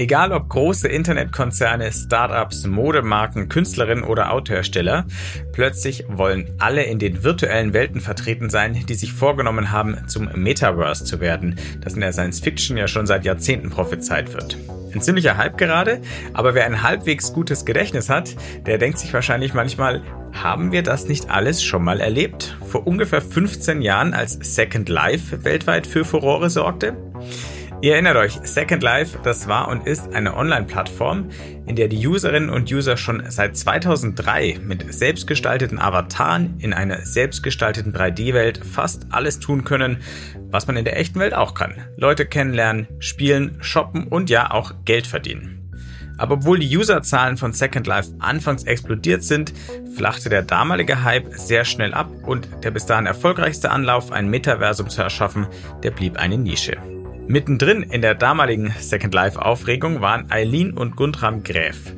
Egal ob große Internetkonzerne, Startups, Modemarken, Künstlerinnen oder Autohersteller, plötzlich wollen alle in den virtuellen Welten vertreten sein, die sich vorgenommen haben, zum Metaverse zu werden, das in der Science Fiction ja schon seit Jahrzehnten prophezeit wird. Ein ziemlicher Hype gerade, aber wer ein halbwegs gutes Gedächtnis hat, der denkt sich wahrscheinlich manchmal, haben wir das nicht alles schon mal erlebt? Vor ungefähr 15 Jahren, als Second Life weltweit für Furore sorgte? Ihr erinnert euch, Second Life, das war und ist eine Online-Plattform, in der die Userinnen und User schon seit 2003 mit selbstgestalteten Avataren in einer selbstgestalteten 3D-Welt fast alles tun können, was man in der echten Welt auch kann. Leute kennenlernen, spielen, shoppen und ja auch Geld verdienen. Aber obwohl die Userzahlen von Second Life anfangs explodiert sind, flachte der damalige Hype sehr schnell ab und der bis dahin erfolgreichste Anlauf, ein Metaversum zu erschaffen, der blieb eine Nische. Mittendrin in der damaligen Second Life Aufregung waren Eileen und Guntram Gräf.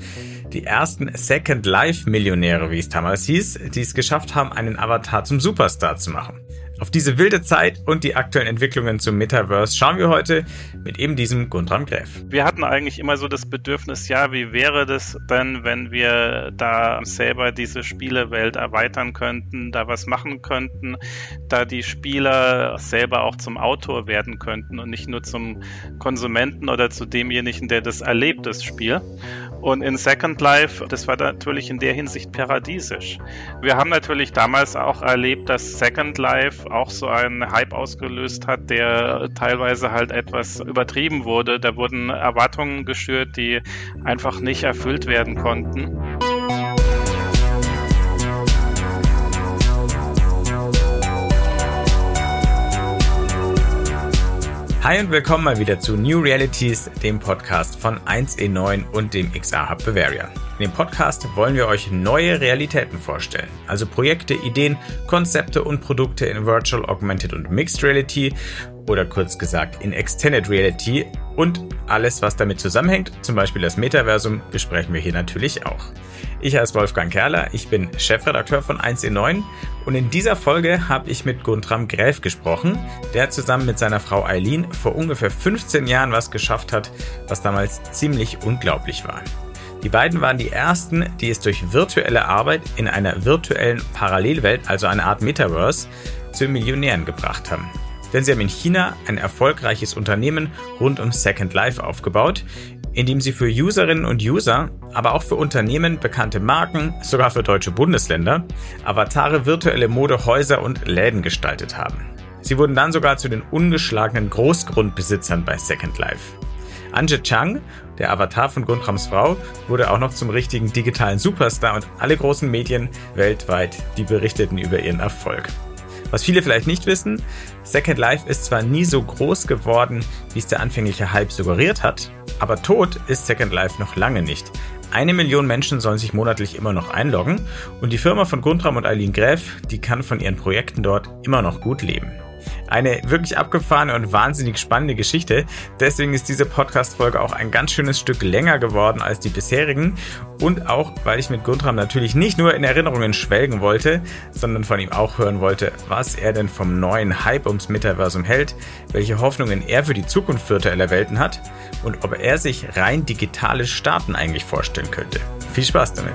Die ersten Second Life Millionäre, wie es damals hieß, die es geschafft haben, einen Avatar zum Superstar zu machen. Auf diese wilde Zeit und die aktuellen Entwicklungen zum Metaverse schauen wir heute mit eben diesem Guntram Gräf. Wir hatten eigentlich immer so das Bedürfnis, ja, wie wäre das denn, wenn wir da selber diese Spielewelt erweitern könnten, da was machen könnten, da die Spieler selber auch zum Autor werden könnten und nicht nur zum Konsumenten oder zu demjenigen, der das erlebt, das Spiel. Und in Second Life, das war natürlich in der Hinsicht paradiesisch. Wir haben natürlich damals auch erlebt, dass Second Life auch so einen Hype ausgelöst hat, der teilweise halt etwas übertrieben wurde. Da wurden Erwartungen geschürt, die einfach nicht erfüllt werden konnten. Hi und willkommen mal wieder zu New Realities, dem Podcast von 1E9 und dem XR Hub Bavaria. In dem Podcast wollen wir euch neue Realitäten vorstellen, also Projekte, Ideen, Konzepte und Produkte in Virtual, Augmented und Mixed Reality oder kurz gesagt in Extended Reality und alles, was damit zusammenhängt, zum Beispiel das Metaversum, besprechen wir hier natürlich auch. Ich heiße Wolfgang Kerler, ich bin Chefredakteur von 1E9 und in dieser Folge habe ich mit Guntram Gräf gesprochen, der zusammen mit seiner Frau Eileen vor ungefähr 15 Jahren was geschafft hat, was damals ziemlich unglaublich war. Die beiden waren die ersten, die es durch virtuelle Arbeit in einer virtuellen Parallelwelt, also eine Art Metaverse, zu Millionären gebracht haben. Denn sie haben in China ein erfolgreiches Unternehmen rund um Second Life aufgebaut, indem sie für Userinnen und User, aber auch für Unternehmen, bekannte Marken, sogar für deutsche Bundesländer, Avatare virtuelle Modehäuser und Läden gestaltet haben. Sie wurden dann sogar zu den ungeschlagenen Großgrundbesitzern bei Second Life. Anje Chang, der Avatar von Guntrams Frau, wurde auch noch zum richtigen digitalen Superstar und alle großen Medien weltweit, die berichteten über ihren Erfolg. Was viele vielleicht nicht wissen, Second Life ist zwar nie so groß geworden, wie es der anfängliche Hype suggeriert hat, aber tot ist Second Life noch lange nicht. Eine Million Menschen sollen sich monatlich immer noch einloggen und die Firma von Guntram und Eileen Gräf, die kann von ihren Projekten dort immer noch gut leben. Eine wirklich abgefahrene und wahnsinnig spannende Geschichte. Deswegen ist diese Podcast-Folge auch ein ganz schönes Stück länger geworden als die bisherigen. Und auch, weil ich mit Guntram natürlich nicht nur in Erinnerungen schwelgen wollte, sondern von ihm auch hören wollte, was er denn vom neuen Hype ums Metaversum hält, welche Hoffnungen er für die Zukunft virtueller Welten hat und ob er sich rein digitale Staaten eigentlich vorstellen könnte. Viel Spaß damit!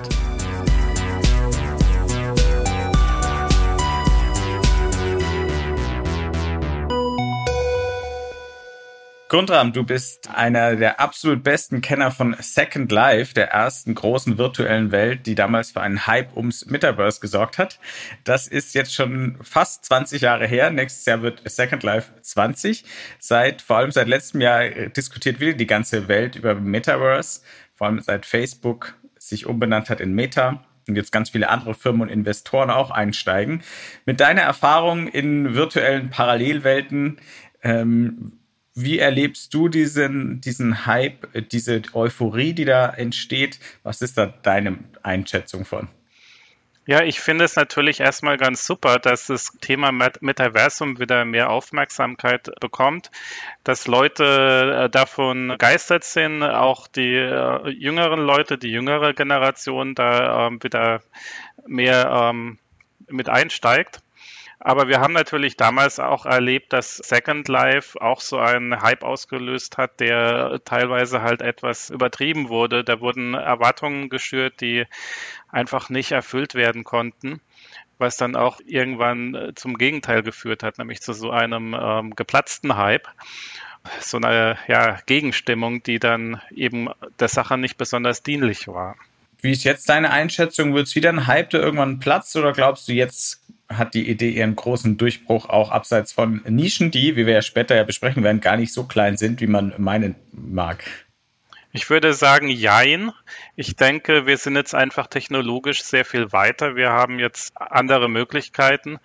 Guntram, du bist einer der absolut besten Kenner von Second Life, der ersten großen virtuellen Welt, die damals für einen Hype ums Metaverse gesorgt hat. Das ist jetzt schon fast 20 Jahre her. Nächstes Jahr wird Second Life 20. Seit, vor allem seit letztem Jahr diskutiert wieder die ganze Welt über Metaverse. Vor allem seit Facebook sich umbenannt hat in Meta und jetzt ganz viele andere Firmen und Investoren auch einsteigen. Mit deiner Erfahrung in virtuellen Parallelwelten, ähm, wie erlebst du diesen, diesen Hype, diese Euphorie, die da entsteht? Was ist da deine Einschätzung von? Ja, ich finde es natürlich erstmal ganz super, dass das Thema Metaversum wieder mehr Aufmerksamkeit bekommt, dass Leute äh, davon begeistert sind, auch die äh, jüngeren Leute, die jüngere Generation da ähm, wieder mehr ähm, mit einsteigt. Aber wir haben natürlich damals auch erlebt, dass Second Life auch so einen Hype ausgelöst hat, der teilweise halt etwas übertrieben wurde. Da wurden Erwartungen geschürt, die einfach nicht erfüllt werden konnten was dann auch irgendwann äh, zum Gegenteil geführt hat, nämlich zu so einem ähm, geplatzten Hype so eine ja, Gegenstimmung, die dann eben der Sache nicht besonders dienlich war. Wie ist jetzt deine Einschätzung? Wird es wieder ein Hype, der irgendwann platzt oder glaubst du, jetzt hat die Idee ihren großen Durchbruch auch abseits von Nischen, die, wie wir ja später ja besprechen werden, gar nicht so klein sind, wie man meinen mag? Ich würde sagen, jein. Ich denke, wir sind jetzt einfach technologisch sehr viel weiter. Wir haben jetzt andere Möglichkeiten,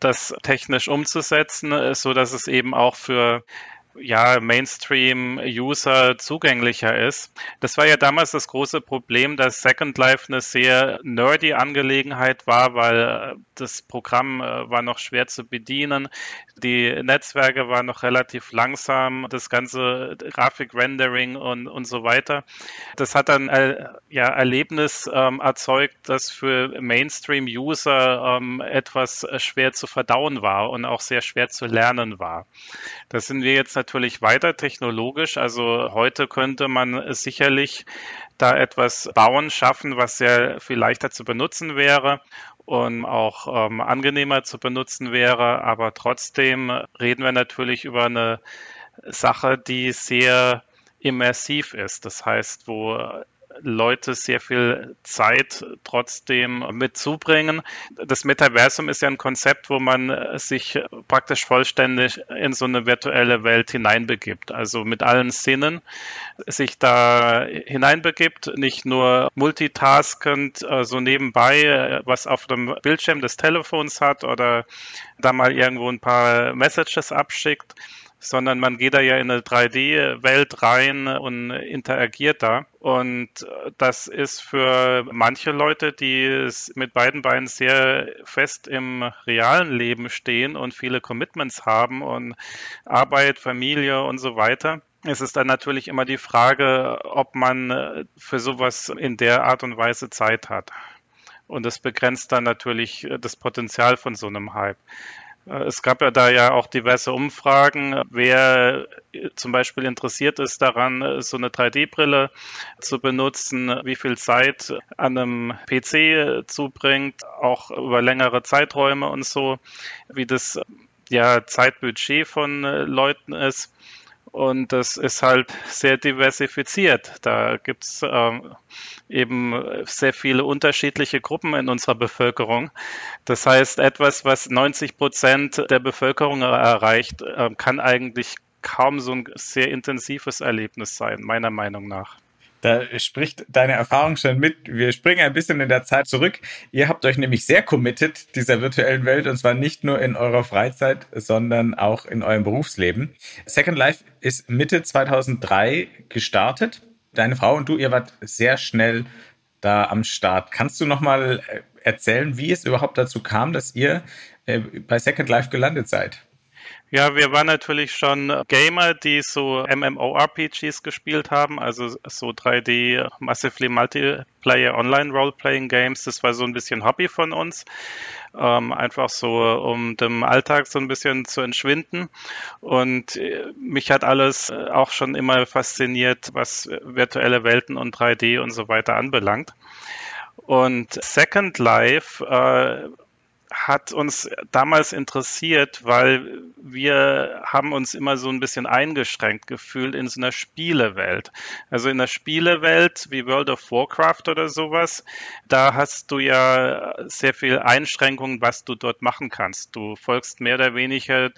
das technisch umzusetzen, so dass es eben auch für ja, Mainstream-User zugänglicher ist. Das war ja damals das große Problem, dass Second Life eine sehr nerdy Angelegenheit war, weil äh, das Programm äh, war noch schwer zu bedienen. Die Netzwerke waren noch relativ langsam, das ganze Grafik-Rendering und, und so weiter. Das hat dann äh, ja, Erlebnis ähm, erzeugt, das für Mainstream-User ähm, etwas schwer zu verdauen war und auch sehr schwer zu lernen war. Das sind wir jetzt natürlich weiter technologisch. Also heute könnte man sicherlich da etwas bauen, schaffen, was sehr viel leichter zu benutzen wäre und auch ähm, angenehmer zu benutzen wäre. Aber trotzdem reden wir natürlich über eine Sache, die sehr immersiv ist. Das heißt, wo Leute sehr viel Zeit trotzdem mitzubringen. Das Metaversum ist ja ein Konzept, wo man sich praktisch vollständig in so eine virtuelle Welt hineinbegibt, also mit allen Sinnen sich da hineinbegibt, nicht nur multitaskend so also nebenbei was auf dem Bildschirm des Telefons hat oder da mal irgendwo ein paar Messages abschickt, sondern man geht da ja in eine 3D-Welt rein und interagiert da. Und das ist für manche Leute, die mit beiden Beinen sehr fest im realen Leben stehen und viele Commitments haben und Arbeit, Familie und so weiter, es ist dann natürlich immer die Frage, ob man für sowas in der Art und Weise Zeit hat. Und das begrenzt dann natürlich das Potenzial von so einem Hype. Äh, es gab ja da ja auch diverse Umfragen, wer zum Beispiel interessiert ist daran, so eine 3D-Brille zu benutzen, wie viel Zeit an einem PC zubringt, auch über längere Zeiträume und so, wie das ja Zeitbudget von Leuten ist. Und das ist halt sehr diversifiziert. Da gibt es ähm, eben sehr viele unterschiedliche Gruppen in unserer Bevölkerung. Das heißt, etwas, was 90 Prozent der Bevölkerung erreicht, äh, kann eigentlich kaum so ein sehr intensives Erlebnis sein, meiner Meinung nach. Da spricht deine Erfahrung schon mit. Wir springen ein bisschen in der Zeit zurück. Ihr habt euch nämlich sehr committed dieser virtuellen Welt und zwar nicht nur in eurer Freizeit, sondern auch in eurem Berufsleben. Second Life ist Mitte 2003 gestartet. Deine Frau und du, ihr wart sehr schnell da am Start. Kannst du noch mal äh, erzählen, wie es überhaupt dazu kam, dass ihr äh, bei Second Life gelandet seid? Ja, wir waren natürlich schon Gamer, die so MMORPGs gespielt haben, also so 3D Massively Multiplayer Online Role-Playing Games. Das war so ein bisschen Hobby von uns. Ähm, einfach so, um dem Alltag so ein bisschen zu entschwinden. Und äh, mich hat alles äh, auch schon immer fasziniert, was virtuelle Welten und 3D und so weiter anbelangt. Und Second Life äh, hat uns damals interessiert, weil wir haben uns immer so ein bisschen eingeschränkt gefühlt in so einer Spielewelt. Also in der Spielewelt wie World of Warcraft oder sowas, da hast du ja sehr viel Einschränkungen, was du dort machen kannst. Du folgst mehr oder weniger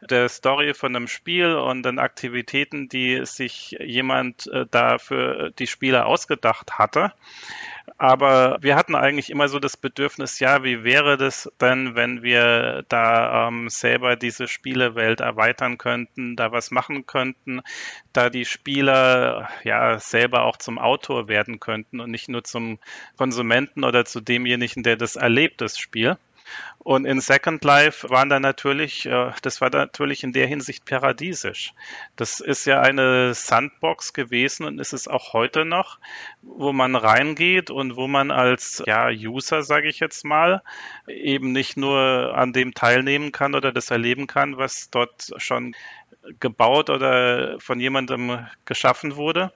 der Story von einem Spiel und den Aktivitäten, die sich jemand äh, da für die Spieler ausgedacht hatte. Aber wir hatten eigentlich immer so das Bedürfnis, ja, wie wäre das denn, wenn wir da ähm, selber diese Spielewelt erweitern könnten, da was machen könnten, da die Spieler ja selber auch zum Autor werden könnten und nicht nur zum Konsumenten oder zu demjenigen, der das erlebt, das Spiel. Und in Second Life waren da natürlich, äh, das war natürlich in der Hinsicht paradiesisch. Das ist ja eine Sandbox gewesen und ist es auch heute noch, wo man reingeht und wo man als ja, User, sage ich jetzt mal, eben nicht nur an dem teilnehmen kann oder das erleben kann, was dort schon gebaut oder von jemandem geschaffen wurde,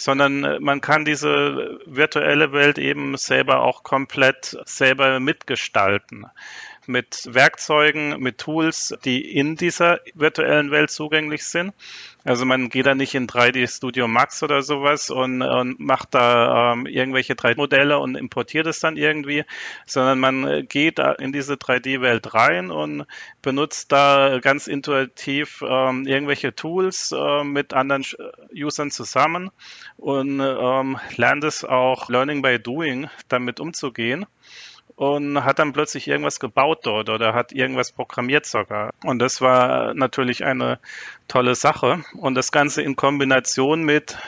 sondern man kann diese virtuelle Welt eben selber auch komplett selber mitgestalten mit Werkzeugen, mit Tools, die in dieser virtuellen Welt zugänglich sind. Also man geht da nicht in 3D Studio Max oder sowas und, und macht da ähm, irgendwelche 3D-Modelle und importiert es dann irgendwie, sondern man geht in diese 3D-Welt rein und benutzt da ganz intuitiv ähm, irgendwelche Tools äh, mit anderen Usern zusammen und ähm, lernt es auch Learning by Doing damit umzugehen und hat dann plötzlich irgendwas gebaut dort oder hat irgendwas programmiert sogar. Und das war natürlich eine tolle Sache. Und das Ganze in Kombination mit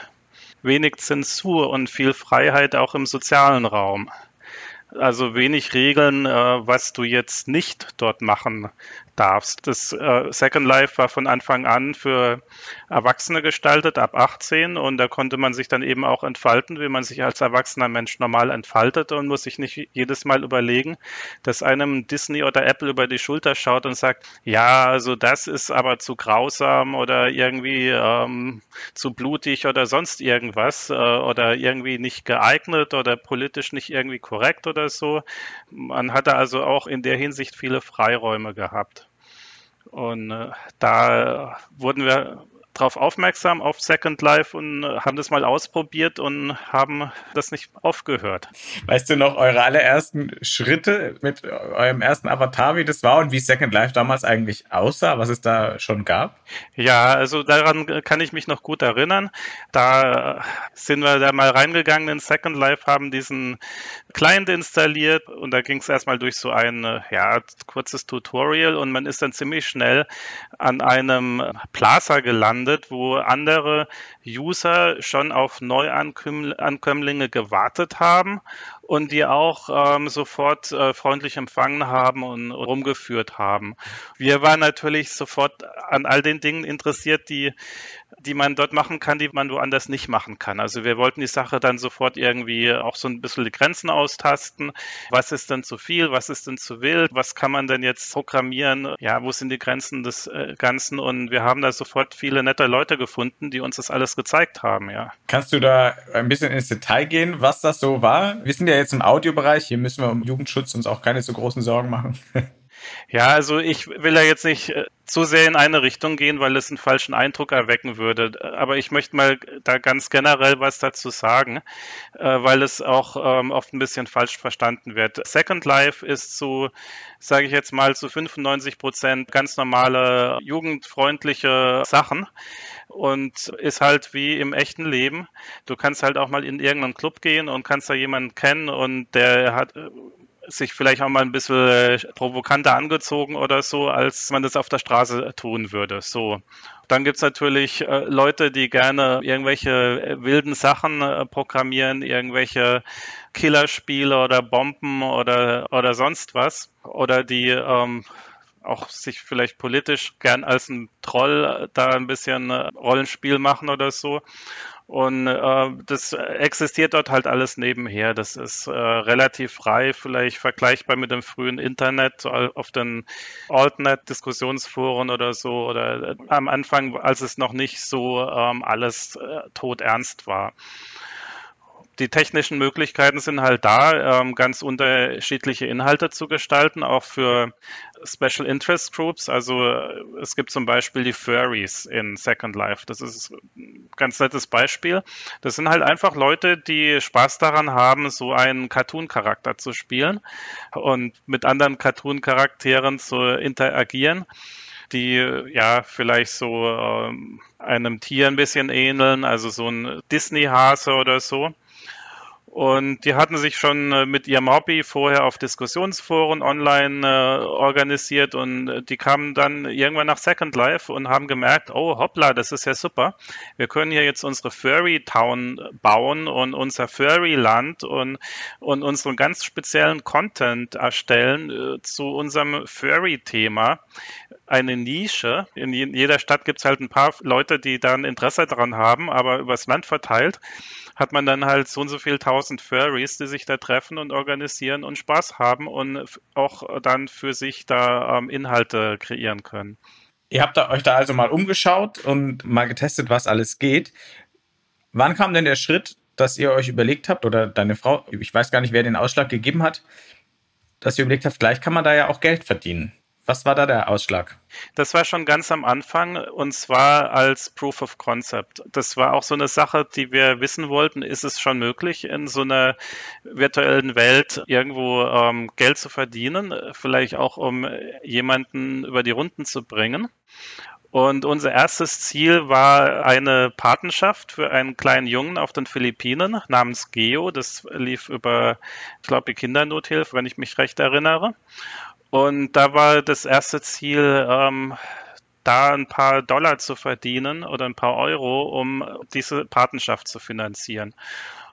wenig Zensur und viel Freiheit auch im sozialen Raum. Also wenig Regeln, äh, was du jetzt nicht dort machen darfst. Das äh, Second Life war von Anfang an für Erwachsene gestaltet, ab 18 und da konnte man sich dann eben auch entfalten, wie man sich als erwachsener Mensch normal entfaltet und muss sich nicht jedes Mal überlegen, dass einem Disney oder Apple über die Schulter schaut und sagt, ja, also das ist aber zu grausam oder irgendwie ähm, zu blutig oder sonst irgendwas äh, oder irgendwie nicht geeignet oder politisch nicht irgendwie korrekt oder so. Man hatte also auch in der Hinsicht viele Freiräume gehabt. Und äh, da wurden wir darauf aufmerksam auf Second Life und äh, haben das mal ausprobiert und haben das nicht aufgehört. Weißt du noch eure allerersten Schritte mit eurem ersten Avatar, wie das war und wie Second Life damals eigentlich aussah, was es da schon gab? Ja, also daran kann ich mich noch gut erinnern. Da sind wir da mal reingegangen in Second Life, haben diesen Client installiert und da ging es erstmal durch so ein ja, kurzes Tutorial und man ist dann ziemlich schnell an einem Plaza gelandet gelandet, wo andere User schon auf Neuankömmlinge gewartet haben und die auch ähm, sofort äh, freundlich empfangen haben und rumgeführt haben. Wir waren natürlich sofort an all den Dingen interessiert, die die man dort machen kann, die man woanders nicht machen kann. Also wir wollten die Sache dann sofort irgendwie auch so ein bisschen die Grenzen austasten. Was ist denn zu viel? Was ist denn zu wild? Was kann man denn jetzt programmieren? Ja, wo sind die Grenzen des äh, Ganzen? Und wir haben da sofort viele nette Leute gefunden, die uns das alles gezeigt haben, ja. Kannst du da ein bisschen ins Detail gehen, was das so war? Wir sind ja jetzt im Audiobereich. Hier müssen wir um Jugendschutz uns auch keine so großen Sorgen machen. Ja, also ich will ja jetzt nicht äh, zu sehr in eine Richtung gehen, weil es einen falschen Eindruck erwecken würde. Aber ich möchte mal da ganz generell was dazu sagen, äh, weil es auch ähm, oft ein bisschen falsch verstanden wird. Second Life ist zu, sage ich jetzt mal, zu 95 Prozent ganz normale, jugendfreundliche Sachen und ist halt wie im echten Leben. Du kannst halt auch mal in irgendeinen Club gehen und kannst da jemanden kennen und der hat sich vielleicht auch mal ein bisschen provokanter angezogen oder so, als man das auf der Straße tun würde. So. Dann gibt's natürlich äh, Leute, die gerne irgendwelche äh, wilden Sachen äh, programmieren, irgendwelche Killerspiele oder Bomben oder, oder sonst was. Oder die ähm, auch sich vielleicht politisch gern als ein Troll da ein bisschen äh, Rollenspiel machen oder so. Und äh, das existiert dort halt alles nebenher. Das ist äh, relativ frei, vielleicht vergleichbar mit dem frühen Internet, auf den Altnet-Diskussionsforen oder so, oder äh, am Anfang, als es noch nicht so ähm, alles äh, todernst war die technischen Möglichkeiten sind halt da, ähm, ganz unterschiedliche Inhalte zu gestalten, auch für Special Interest Groups. Also es gibt zum Beispiel die Furries in Second Life. Das ist ein ganz nettes Beispiel. Das sind halt einfach Leute, die Spaß daran haben, so einen Cartoon-Charakter zu spielen und mit anderen Cartoon-Charakteren zu interagieren die ja vielleicht so ähm, einem Tier ein bisschen ähneln, also so ein Disney-Hase oder so. Und die hatten sich schon äh, mit ihrem Hobby vorher auf Diskussionsforen online äh, organisiert und die kamen dann irgendwann nach Second Life und haben gemerkt, oh hoppla, das ist ja super. Wir können hier jetzt unsere Furry Town bauen und unser Furry Land und, und unseren ganz speziellen Content erstellen äh, zu unserem Furry Thema. Eine Nische. In jeder Stadt gibt es halt ein paar Leute, die da ein Interesse daran haben, aber übers Land verteilt hat man dann halt so und so viel tausend Furries, die sich da treffen und organisieren und Spaß haben und auch dann für sich da ähm, Inhalte kreieren können. Ihr habt euch da also mal umgeschaut und mal getestet, was alles geht. Wann kam denn der Schritt, dass ihr euch überlegt habt, oder deine Frau, ich weiß gar nicht, wer den Ausschlag gegeben hat, dass ihr überlegt habt, gleich kann man da ja auch Geld verdienen? Was war da der Ausschlag? Das war schon ganz am Anfang und zwar als Proof of Concept. Das war auch so eine Sache, die wir wissen wollten. Ist es schon möglich, in so einer virtuellen Welt irgendwo ähm, Geld zu verdienen? Vielleicht auch, um jemanden über die Runden zu bringen. Und unser erstes Ziel war eine Patenschaft für einen kleinen Jungen auf den Philippinen namens Geo. Das lief über, ich glaube, die Kindernothilfe, wenn ich mich recht erinnere. Und da war das erste Ziel, ähm, da ein paar Dollar zu verdienen oder ein paar Euro, um diese Patenschaft zu finanzieren.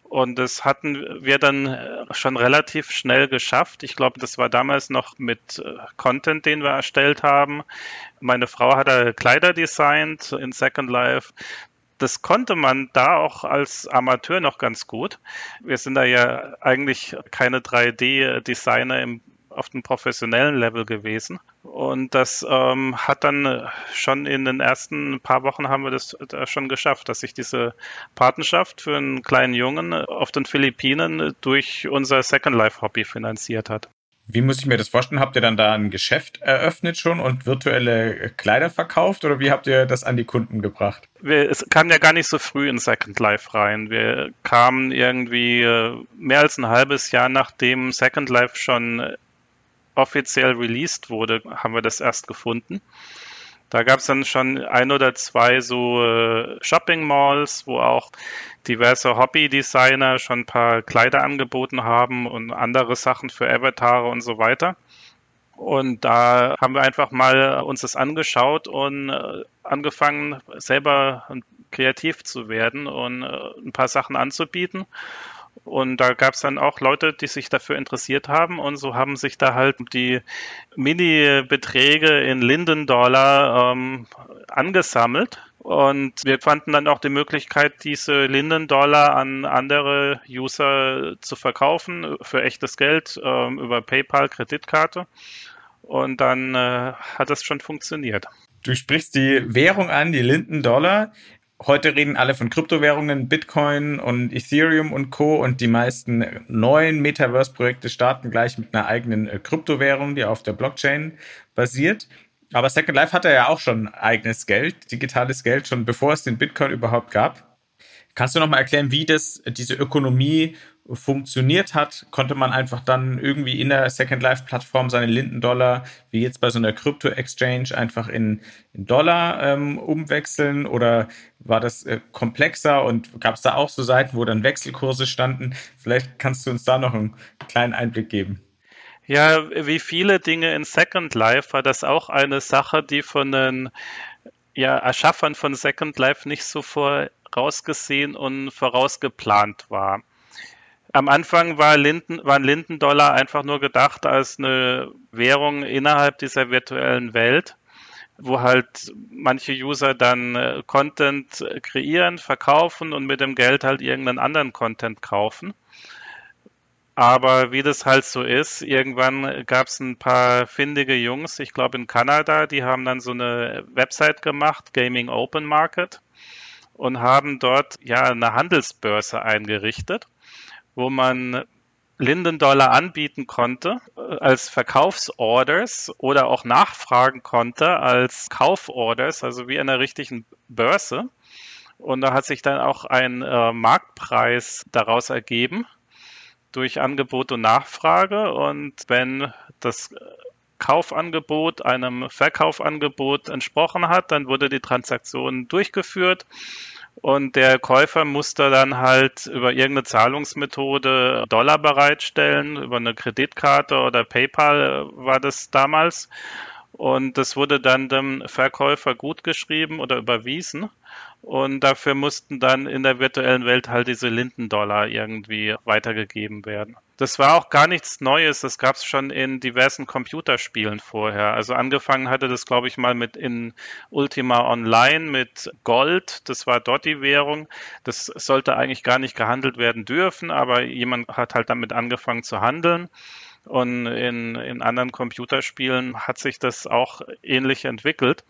Und das hatten wir dann schon relativ schnell geschafft. Ich glaube, das war damals noch mit äh, Content, den wir erstellt haben. Meine Frau hat da Kleider designt in Second Life. Das konnte man da auch als Amateur noch ganz gut. Wir sind da ja eigentlich keine 3D-Designer im auf dem professionellen Level gewesen. Und das ähm, hat dann schon in den ersten paar Wochen haben wir das da schon geschafft, dass sich diese Patenschaft für einen kleinen Jungen auf den Philippinen durch unser Second Life Hobby finanziert hat. Wie muss ich mir das vorstellen? Habt ihr dann da ein Geschäft eröffnet schon und virtuelle Kleider verkauft oder wie habt ihr das an die Kunden gebracht? Wir, es kam ja gar nicht so früh in Second Life rein. Wir kamen irgendwie äh, mehr als ein halbes Jahr nachdem Second Life schon offiziell released wurde, haben wir das erst gefunden. Da gab es dann schon ein oder zwei so äh, Shopping Malls, wo auch diverse Hobby-Designer schon ein paar Kleider angeboten haben und andere Sachen für Avatare und so weiter. Und da haben wir einfach mal uns das angeschaut und äh, angefangen, selber kreativ zu werden und äh, ein paar Sachen anzubieten. Und da gab es dann auch Leute, die sich dafür interessiert haben und so haben sich da halt die Mini-Beträge in Linden-Dollar ähm, angesammelt. Und wir fanden dann auch die Möglichkeit, diese Linden-Dollar an andere User zu verkaufen für echtes Geld ähm, über PayPal, Kreditkarte. Und dann äh, hat das schon funktioniert. Du sprichst die Währung an, die Linden-Dollar heute reden alle von Kryptowährungen, Bitcoin und Ethereum und Co. Und die meisten neuen Metaverse-Projekte starten gleich mit einer eigenen äh, Kryptowährung, die auf der Blockchain basiert. Aber Second Life hatte ja auch schon eigenes Geld, digitales Geld, schon bevor es den Bitcoin überhaupt gab. Kannst du noch mal erklären, wie das, diese Ökonomie funktioniert hat, konnte man einfach dann irgendwie in der Second Life Plattform seine Linden-Dollar, wie jetzt bei so einer Krypto-Exchange, einfach in, in Dollar ähm, umwechseln oder war das äh, komplexer und gab es da auch so Seiten, wo dann Wechselkurse standen? Vielleicht kannst du uns da noch einen kleinen Einblick geben. Ja, wie viele Dinge in Second Life war das auch eine Sache, die von den ja, Erschaffern von Second Life nicht so vorausgesehen und vorausgeplant war. Am Anfang war Linden, waren Lindendollar einfach nur gedacht als eine Währung innerhalb dieser virtuellen Welt, wo halt manche User dann äh, Content kreieren, verkaufen und mit dem Geld halt irgendeinen anderen Content kaufen. Aber wie das halt so ist, irgendwann gab es ein paar findige Jungs, ich glaube in Kanada, die haben dann so eine Website gemacht, Gaming Open Market, und haben dort ja eine Handelsbörse eingerichtet wo man Linden-Dollar anbieten konnte äh, als Verkaufsorders oder auch nachfragen konnte als Kauforders, also wie einer richtigen Börse. Und da hat sich dann auch ein äh, Marktpreis daraus ergeben durch Angebot und Nachfrage. Und wenn das Kaufangebot einem Verkaufangebot entsprochen hat, dann wurde die Transaktion durchgeführt und der Käufer musste dann halt über irgendeine Zahlungsmethode Dollar bereitstellen, über eine Kreditkarte oder PayPal war das damals. Und das wurde dann dem Verkäufer gutgeschrieben oder überwiesen. Und dafür mussten dann in der virtuellen Welt halt diese Lindendollar irgendwie weitergegeben werden. Das war auch gar nichts Neues. Das gab es schon in diversen Computerspielen vorher. Also angefangen hatte das, glaube ich, mal mit in Ultima Online mit Gold. Das war dort die Währung. Das sollte eigentlich gar nicht gehandelt werden dürfen, aber jemand hat halt damit angefangen zu handeln. Und in, in anderen Computerspielen hat sich das auch ähnlich entwickelt.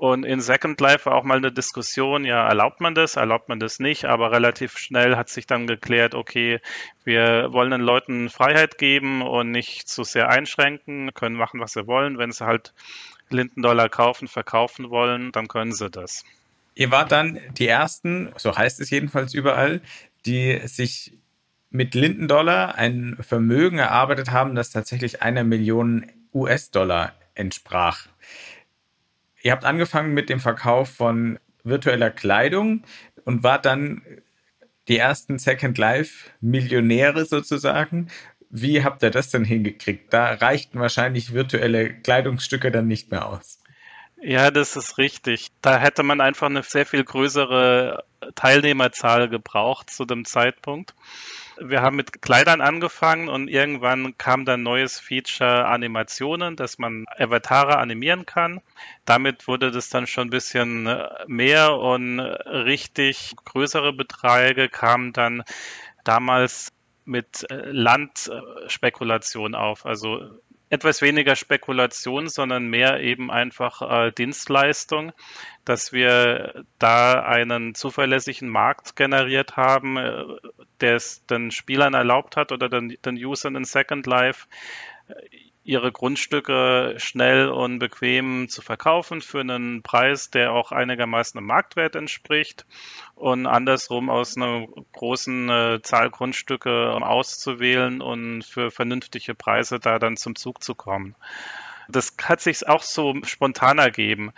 Und in Second Life war auch mal eine Diskussion, ja, erlaubt man das, erlaubt man das nicht, aber relativ schnell hat sich dann geklärt, okay, wir wollen den Leuten Freiheit geben und nicht zu sehr einschränken, können machen, was sie wollen. Wenn sie halt Lindendollar kaufen, verkaufen wollen, dann können sie das. Ihr wart dann die Ersten, so heißt es jedenfalls überall, die sich mit Lindendollar ein Vermögen erarbeitet haben, das tatsächlich einer Million US-Dollar entsprach. Ihr habt angefangen mit dem Verkauf von virtueller Kleidung und wart dann die ersten Second Life Millionäre sozusagen. Wie habt ihr das denn hingekriegt? Da reichten wahrscheinlich virtuelle Kleidungsstücke dann nicht mehr aus. Ja, das ist richtig. Da hätte man einfach eine sehr viel größere Teilnehmerzahl gebraucht zu dem Zeitpunkt wir haben mit Kleidern angefangen und irgendwann kam dann neues Feature Animationen, dass man Avatare animieren kann. Damit wurde das dann schon ein bisschen äh, mehr und richtig größere Beträge kamen dann damals mit äh, Landspekulation auf. Also etwas weniger Spekulation, sondern mehr eben einfach äh, Dienstleistung, dass wir da einen zuverlässigen Markt generiert haben, äh, der es den Spielern erlaubt hat oder den, den Usern in Second Life ihre Grundstücke schnell und bequem zu verkaufen für einen Preis, der auch einigermaßen dem Marktwert entspricht und andersrum aus einer großen äh, Zahl Grundstücke auszuwählen und für vernünftige Preise da dann zum Zug zu kommen. Das hat sich auch so spontan ergeben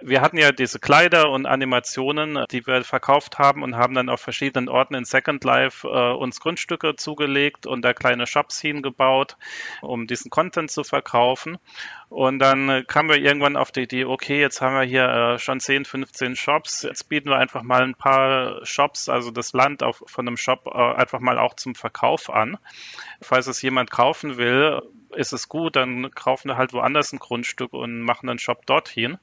wir hatten ja diese Kleider und Animationen, die wir verkauft haben und haben dann auf verschiedenen Orten in Second Life äh, uns Grundstücke zugelegt und da kleine Shops hingebaut, um diesen Content zu verkaufen. Und dann kamen wir irgendwann auf die Idee, okay, jetzt haben wir hier äh, schon 10, 15 Shops, jetzt bieten wir einfach mal ein paar Shops, also das Land auf, von einem Shop äh, einfach mal auch zum Verkauf an. Falls es jemand kaufen will, ist es gut, dann kaufen wir halt woanders ein Grundstück und machen einen Shop dorthin.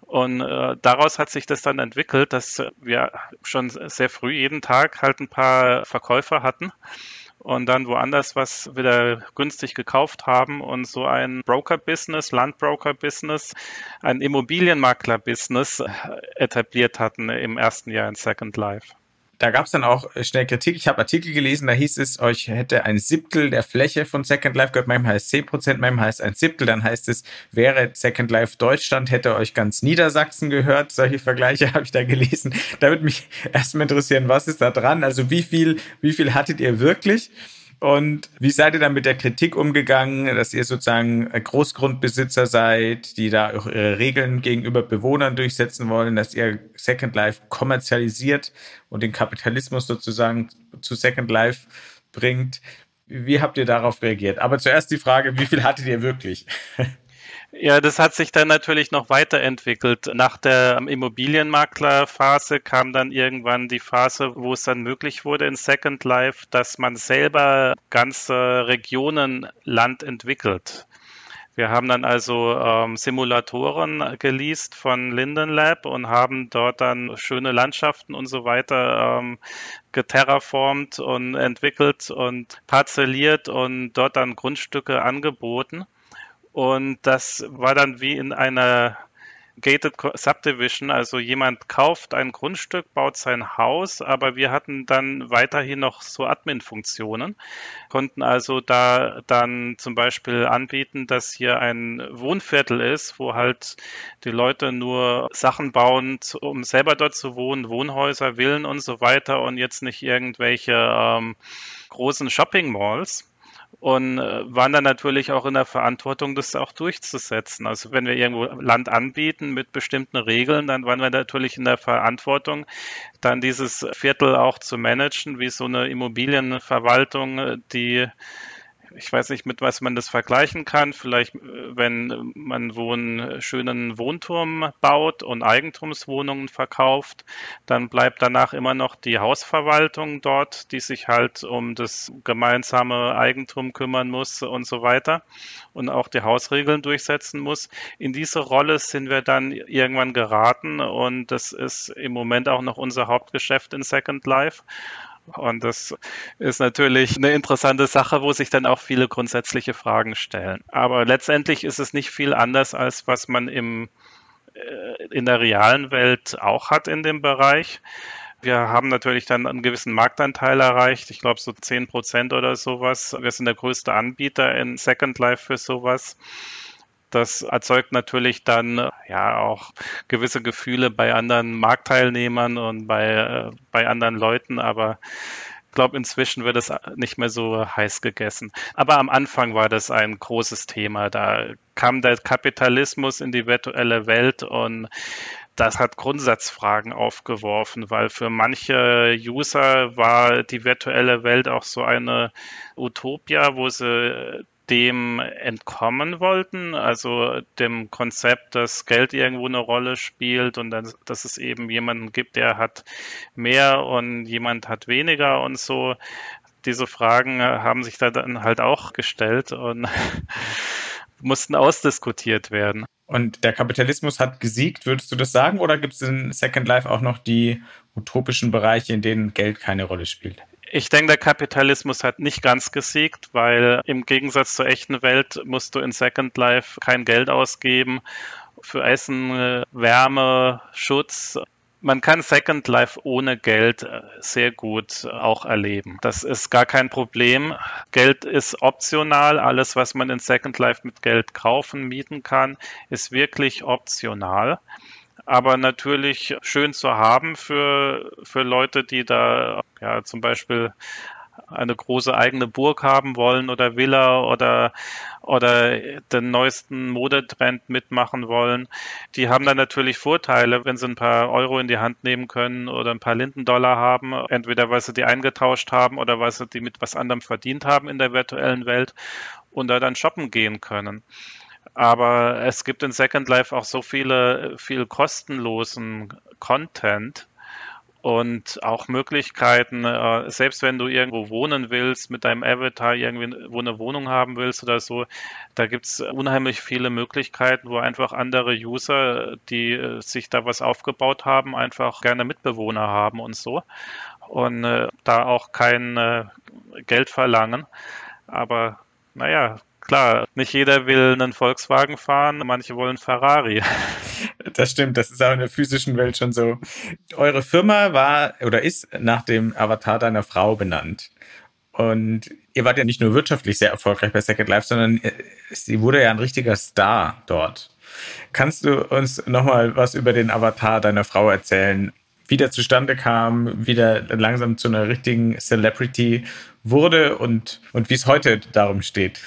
Und äh, daraus hat sich das dann entwickelt, dass wir schon sehr früh jeden Tag halt ein paar Verkäufer hatten und dann woanders was wieder günstig gekauft haben und so ein Broker-Business, Landbroker-Business, ein Immobilienmakler-Business etabliert hatten im ersten Jahr in Second Life da gab es dann auch äh, schnell Kritik. Ich habe Artikel gelesen, da hieß es, euch hätte ein Siebtel der Fläche von Second Life gehört. Manchmal heißt es 10 Prozent, manchmal heißt ein Siebtel. Dann heißt es, wäre Second Life Deutschland, hätte euch ganz Niedersachsen gehört. Solche Vergleiche habe ich da gelesen. Da würde mich erstmal interessieren, was ist da dran? Also wie viel, wie viel hattet ihr wirklich? Und wie seid ihr dann mit der Kritik umgegangen, dass ihr sozusagen Großgrundbesitzer seid, die da auch ihre Regeln gegenüber Bewohnern durchsetzen wollen, dass ihr Second Life kommerzialisiert und den Kapitalismus sozusagen zu Second Life bringt? Wie habt ihr darauf reagiert? Aber zuerst die Frage, wie viel hattet ihr wirklich? Ja, das hat sich dann natürlich noch weiterentwickelt. Nach der Immobilienmaklerphase kam dann irgendwann die Phase, wo es dann möglich wurde in Second Life, dass man selber ganze Regionen Land entwickelt. Wir haben dann also ähm, Simulatoren geleast von Linden Lab und haben dort dann schöne Landschaften und so weiter ähm, geterraformt und entwickelt und parzelliert und dort dann Grundstücke angeboten. Und das war dann wie in einer Gated Subdivision, also jemand kauft ein Grundstück, baut sein Haus, aber wir hatten dann weiterhin noch so Admin-Funktionen, konnten also da dann zum Beispiel anbieten, dass hier ein Wohnviertel ist, wo halt die Leute nur Sachen bauen, um selber dort zu wohnen, Wohnhäuser, Villen und so weiter und jetzt nicht irgendwelche ähm, großen Shopping Malls. Und äh, waren dann natürlich auch in der Verantwortung, das auch durchzusetzen. Also wenn wir irgendwo Land anbieten mit bestimmten Regeln, dann waren wir natürlich in der Verantwortung, dann dieses Viertel auch zu managen, wie so eine Immobilienverwaltung, die ich weiß nicht, mit was man das vergleichen kann. Vielleicht, äh, wenn man wo einen schönen Wohnturm baut und Eigentumswohnungen verkauft, dann bleibt danach immer noch die Hausverwaltung dort, die sich halt um das gemeinsame Eigentum kümmern muss und so weiter und auch die Hausregeln durchsetzen muss. In diese Rolle sind wir dann irgendwann geraten und das ist im Moment auch noch unser Hauptgeschäft in Second Life. Und das ist natürlich eine interessante Sache, wo sich dann auch viele grundsätzliche Fragen stellen. Aber letztendlich ist es nicht viel anders, als was man im, äh, in der realen Welt auch hat in dem Bereich. Wir haben natürlich dann einen gewissen Marktanteil erreicht. Ich glaube so 10 Prozent oder sowas. Wir sind der größte Anbieter in Second Life für sowas. Das erzeugt natürlich dann ja auch gewisse Gefühle bei anderen Marktteilnehmern und bei, äh, bei anderen Leuten, aber ich glaube, inzwischen wird es nicht mehr so heiß gegessen. Aber am Anfang war das ein großes Thema. Da kam der Kapitalismus in die virtuelle Welt und das hat Grundsatzfragen aufgeworfen, weil für manche User war die virtuelle Welt auch so eine Utopia, wo sie dem entkommen wollten, also dem Konzept, dass Geld irgendwo eine Rolle spielt und dass, dass es eben jemanden gibt, der hat mehr und jemand hat weniger und so. Diese Fragen haben sich da dann halt auch gestellt und mussten ausdiskutiert werden. Und der Kapitalismus hat gesiegt, würdest du das sagen? Oder gibt es in Second Life auch noch die utopischen Bereiche, in denen Geld keine Rolle spielt? Ich denke, der Kapitalismus hat nicht ganz gesiegt, weil im Gegensatz zur echten Welt musst du in Second Life kein Geld ausgeben für Essen, Wärme, Schutz. Man kann Second Life ohne Geld äh, sehr gut auch erleben. Das ist gar kein Problem. Geld ist optional. Alles, was man in Second Life mit Geld kaufen, mieten kann, ist wirklich optional aber natürlich schön zu haben für, für Leute, die da ja zum Beispiel eine große eigene Burg haben wollen oder Villa oder, oder den neuesten Modetrend mitmachen wollen. Die haben dann natürlich Vorteile, wenn sie ein paar Euro in die Hand nehmen können oder ein paar Lindendollar haben, entweder weil sie die eingetauscht haben oder weil sie die mit was anderem verdient haben in der virtuellen Welt und da dann shoppen gehen können. Aber es gibt in Second Life auch so viele, viel kostenlosen Content und auch Möglichkeiten, äh, selbst wenn du irgendwo wohnen willst, mit deinem Avatar irgendwie wo eine Wohnung haben willst oder so, da gibt es unheimlich viele Möglichkeiten, wo einfach andere User, die äh, sich da was aufgebaut haben, einfach gerne Mitbewohner haben und so und äh, da auch kein Geld verlangen. Aber naja, klar, nicht jeder will einen Volkswagen fahren, manche wollen Ferrari. Das stimmt, das ist auch in der physischen Welt schon so. Eure Firma war oder ist nach dem Avatar deiner Frau benannt. Und ihr wart ja nicht nur wirtschaftlich sehr erfolgreich bei Second Life, sondern äh, sie wurde ja ein richtiger Star dort. Kannst du uns nochmal was über den Avatar deiner Frau erzählen? Wie der zustande kam, wie der langsam zu einer richtigen Celebrity wurde und, und wie es heute darum steht?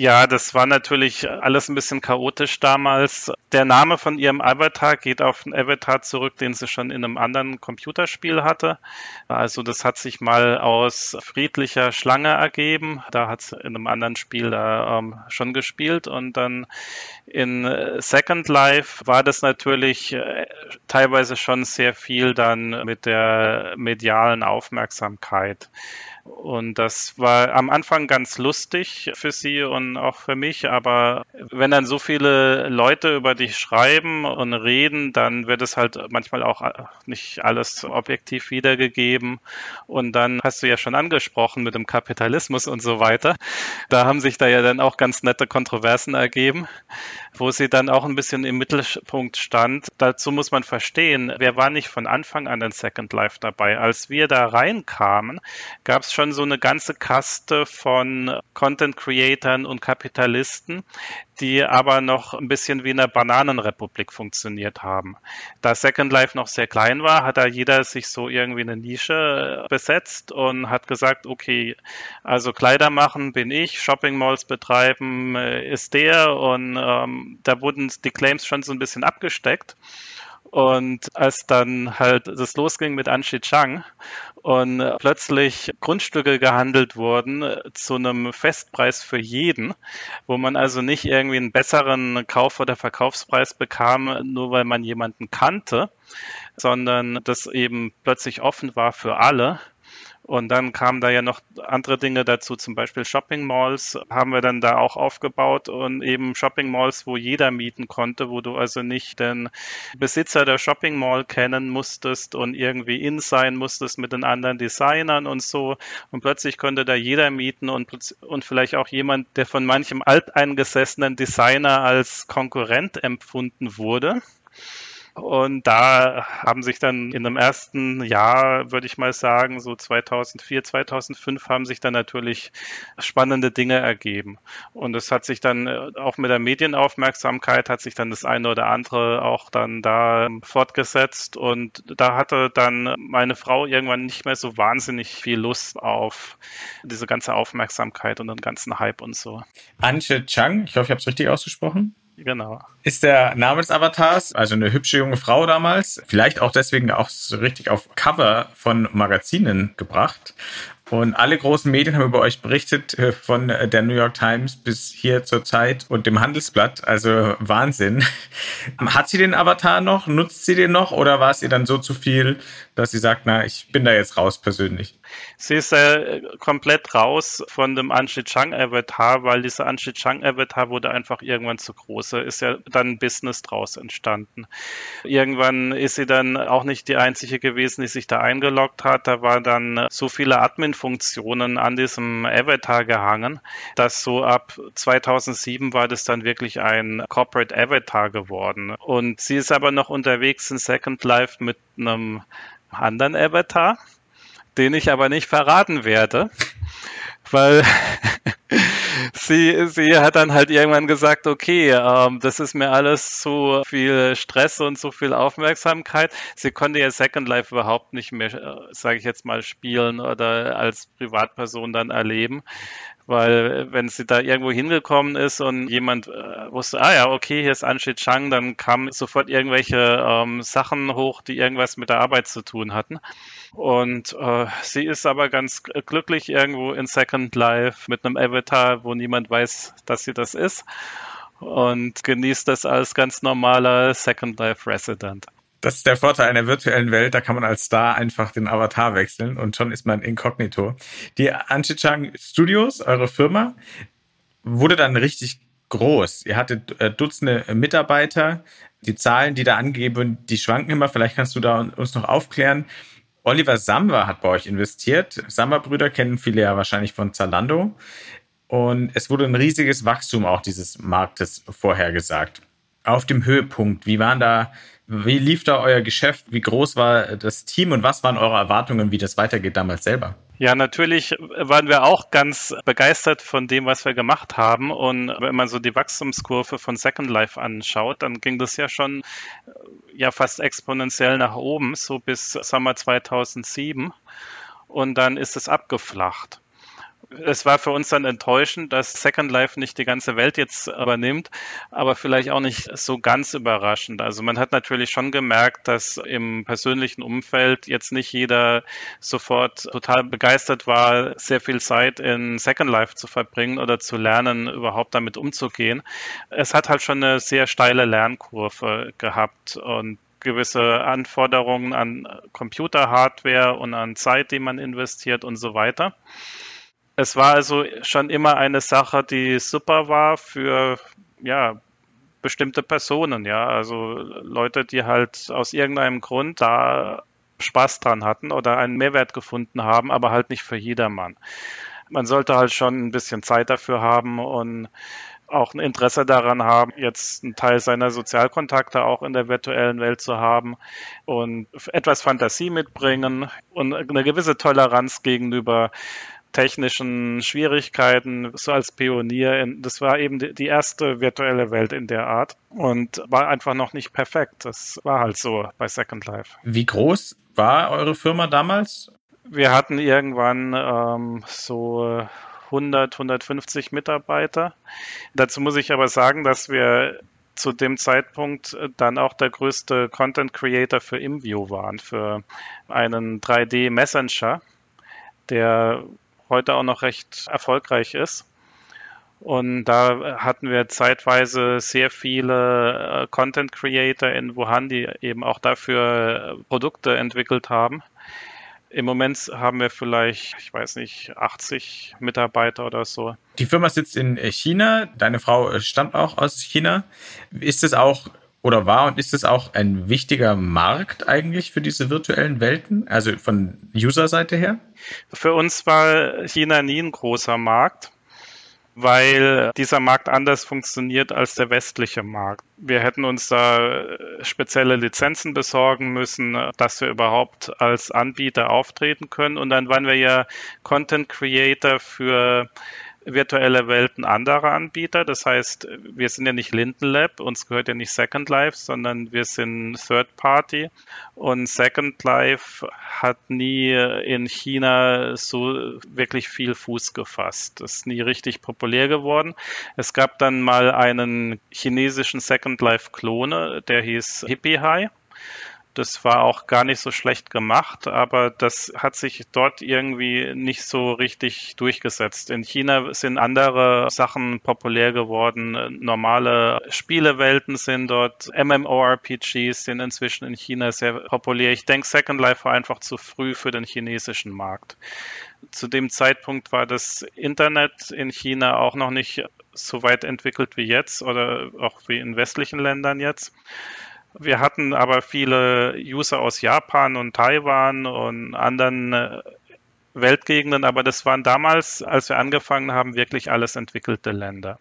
Ja, das war natürlich alles ein bisschen chaotisch damals. Der Name von ihrem Avatar geht auf einen Avatar zurück, den sie schon in einem anderen Computerspiel hatte. Also das hat sich mal aus friedlicher Schlange ergeben. Da hat sie in einem anderen Spiel da ähm, schon gespielt und dann in Second Life war das natürlich äh, teilweise schon sehr viel dann mit der medialen Aufmerksamkeit. Und das war am Anfang ganz lustig für sie und auch für mich, aber wenn dann so viele Leute über dich schreiben und reden, dann wird es halt manchmal auch nicht alles objektiv wiedergegeben. Und dann hast du ja schon angesprochen mit dem Kapitalismus und so weiter. Da haben sich da ja dann auch ganz nette Kontroversen ergeben, wo sie dann auch ein bisschen im Mittelpunkt stand. Dazu muss man verstehen, wer war nicht von Anfang an in Second Life dabei. Als wir da reinkamen, gab es schon so eine ganze Kaste von Content-Creatern und Kapitalisten, die aber noch ein bisschen wie in der Bananenrepublik funktioniert haben. Da Second Life noch sehr klein war, hat da jeder sich so irgendwie eine Nische besetzt und hat gesagt, okay, also Kleider machen bin ich, Shopping Malls betreiben äh, ist der und ähm, da wurden die Claims schon so ein bisschen abgesteckt. Und als dann halt das losging mit Anshi Chang und plötzlich Grundstücke gehandelt wurden zu einem Festpreis für jeden, wo man also nicht irgendwie einen besseren Kauf- oder Verkaufspreis bekam, nur weil man jemanden kannte, sondern das eben plötzlich offen war für alle und dann kamen da ja noch andere Dinge dazu, zum Beispiel Shopping Malls haben wir dann da auch aufgebaut und eben Shopping Malls, wo jeder mieten konnte, wo du also nicht den Besitzer der Shopping Mall kennen musstest und irgendwie in sein musstest mit den anderen Designern und so. Und plötzlich konnte da jeder mieten und, und vielleicht auch jemand, der von manchem alteingesessenen Designer als Konkurrent empfunden wurde. Und da haben sich dann in dem ersten Jahr, würde ich mal sagen, so 2004, 2005 haben sich dann natürlich spannende Dinge ergeben. Und es hat sich dann äh, auch mit der Medienaufmerksamkeit hat sich dann das eine oder andere auch dann da fortgesetzt. Und da hatte dann meine Frau irgendwann nicht mehr so wahnsinnig viel Lust auf diese ganze Aufmerksamkeit und den ganzen Hype und so. Antje Chang, ich hoffe, ich habe es richtig ausgesprochen. Genau. Ist der Name des Avatars, also eine hübsche junge Frau damals, vielleicht auch deswegen auch so richtig auf Cover von Magazinen gebracht. Und alle großen Medien haben über euch berichtet, äh, von der New York Times bis hier zur Zeit und dem Handelsblatt. Also Wahnsinn. Hat sie den Avatar noch? Nutzt sie den noch? Oder war es ihr dann so zu viel, dass sie sagt, na, ich bin da jetzt raus persönlich? Sie ist äh, komplett raus von dem Anshi Chang Avatar, weil dieser Anshi Chang Avatar wurde einfach irgendwann zu groß. Da ist ja dann ein Business draus entstanden. Irgendwann ist sie dann auch nicht die einzige gewesen, die sich da eingeloggt hat. Da war dann so viele Admin-Funktionen an diesem Avatar gehangen, dass so ab 2007 war das dann wirklich ein Corporate Avatar geworden. Und sie ist aber noch unterwegs in Second Life mit einem anderen Avatar den ich aber nicht verraten werde, weil sie, sie hat dann halt irgendwann gesagt, okay, ähm, das ist mir alles zu viel Stress und zu viel Aufmerksamkeit. Sie konnte ihr Second Life überhaupt nicht mehr, äh, sage ich jetzt mal, spielen oder als Privatperson dann erleben, weil wenn sie da irgendwo hingekommen ist und jemand äh, wusste, ah ja, okay, hier ist Anshi Chang, dann kamen sofort irgendwelche ähm, Sachen hoch, die irgendwas mit der Arbeit zu tun hatten. Und äh, sie ist aber ganz glücklich irgendwo in Second Life mit einem Avatar, wo niemand weiß, dass sie das ist und genießt das als ganz normaler Second Life Resident. Das ist der Vorteil einer virtuellen Welt. Da kann man als Star einfach den Avatar wechseln und schon ist man inkognito. Die Anchichang Studios, eure Firma, wurde dann richtig groß. Ihr hattet äh, Dutzende Mitarbeiter. Die Zahlen, die da angegeben, die schwanken immer. Vielleicht kannst du da uns noch aufklären. Oliver Samba hat bei euch investiert. Samba-Brüder kennen viele ja wahrscheinlich von Zalando. Und es wurde ein riesiges Wachstum auch dieses Marktes vorhergesagt. Auf dem Höhepunkt, wie waren da wie lief da euer Geschäft? Wie groß war das Team und was waren eure Erwartungen, wie das weitergeht damals selber? Ja, natürlich waren wir auch ganz begeistert von dem, was wir gemacht haben. Und wenn man so die Wachstumskurve von Second Life anschaut, dann ging das ja schon ja fast exponentiell nach oben, so bis Sommer 2007. Und dann ist es abgeflacht es war für uns dann enttäuschend, dass Second Life nicht die ganze Welt jetzt übernimmt, aber vielleicht auch nicht so ganz überraschend. Also man hat natürlich schon gemerkt, dass im persönlichen Umfeld jetzt nicht jeder sofort total begeistert war, sehr viel Zeit in Second Life zu verbringen oder zu lernen, überhaupt damit umzugehen. Es hat halt schon eine sehr steile Lernkurve gehabt und gewisse Anforderungen an Computerhardware und an Zeit, die man investiert und so weiter. Es war also schon immer eine Sache, die super war für ja, bestimmte Personen, ja, also Leute, die halt aus irgendeinem Grund da Spaß dran hatten oder einen Mehrwert gefunden haben, aber halt nicht für jedermann. Man sollte halt schon ein bisschen Zeit dafür haben und auch ein Interesse daran haben, jetzt einen Teil seiner Sozialkontakte auch in der virtuellen Welt zu haben und etwas Fantasie mitbringen und eine gewisse Toleranz gegenüber technischen Schwierigkeiten, so als Pionier. Das war eben die erste virtuelle Welt in der Art und war einfach noch nicht perfekt. Das war halt so bei Second Life. Wie groß war eure Firma damals? Wir hatten irgendwann ähm, so 100, 150 Mitarbeiter. Dazu muss ich aber sagen, dass wir zu dem Zeitpunkt dann auch der größte Content Creator für ImView waren, für einen 3D Messenger, der heute auch noch recht erfolgreich ist. Und da hatten wir zeitweise sehr viele äh, Content Creator in Wuhan, die eben auch dafür äh, Produkte entwickelt haben. Im Moment haben wir vielleicht, ich weiß nicht, 80 Mitarbeiter oder so. Die Firma sitzt in China. Deine Frau stammt auch aus China. Ist es auch oder war und ist es auch ein wichtiger Markt eigentlich für diese virtuellen Welten? Also von User-Seite her? Für uns war China nie ein großer Markt weil dieser Markt anders funktioniert als der westliche Markt. Wir hätten uns da spezielle Lizenzen besorgen müssen, dass wir überhaupt als Anbieter auftreten können. Und dann waren wir ja Content Creator für virtuelle Welten anderer Anbieter. Das heißt, wir sind ja nicht Linden Lab, uns gehört ja nicht Second Life, sondern wir sind Third Party. Und Second Life hat nie in China so wirklich viel Fuß gefasst. Das ist nie richtig populär geworden. Es gab dann mal einen chinesischen Second Life Klone, der hieß Hippie High. Das war auch gar nicht so schlecht gemacht, aber das hat sich dort irgendwie nicht so richtig durchgesetzt. In China sind andere Sachen populär geworden. Normale Spielewelten sind dort, MMORPGs sind inzwischen in China sehr populär. Ich denke, Second Life war einfach zu früh für den chinesischen Markt. Zu dem Zeitpunkt war das Internet in China auch noch nicht so weit entwickelt wie jetzt oder auch wie in westlichen Ländern jetzt. Wir hatten aber viele User aus Japan und Taiwan und anderen äh, Weltgegenden, aber das waren damals, als wir angefangen haben, wirklich alles entwickelte Länder.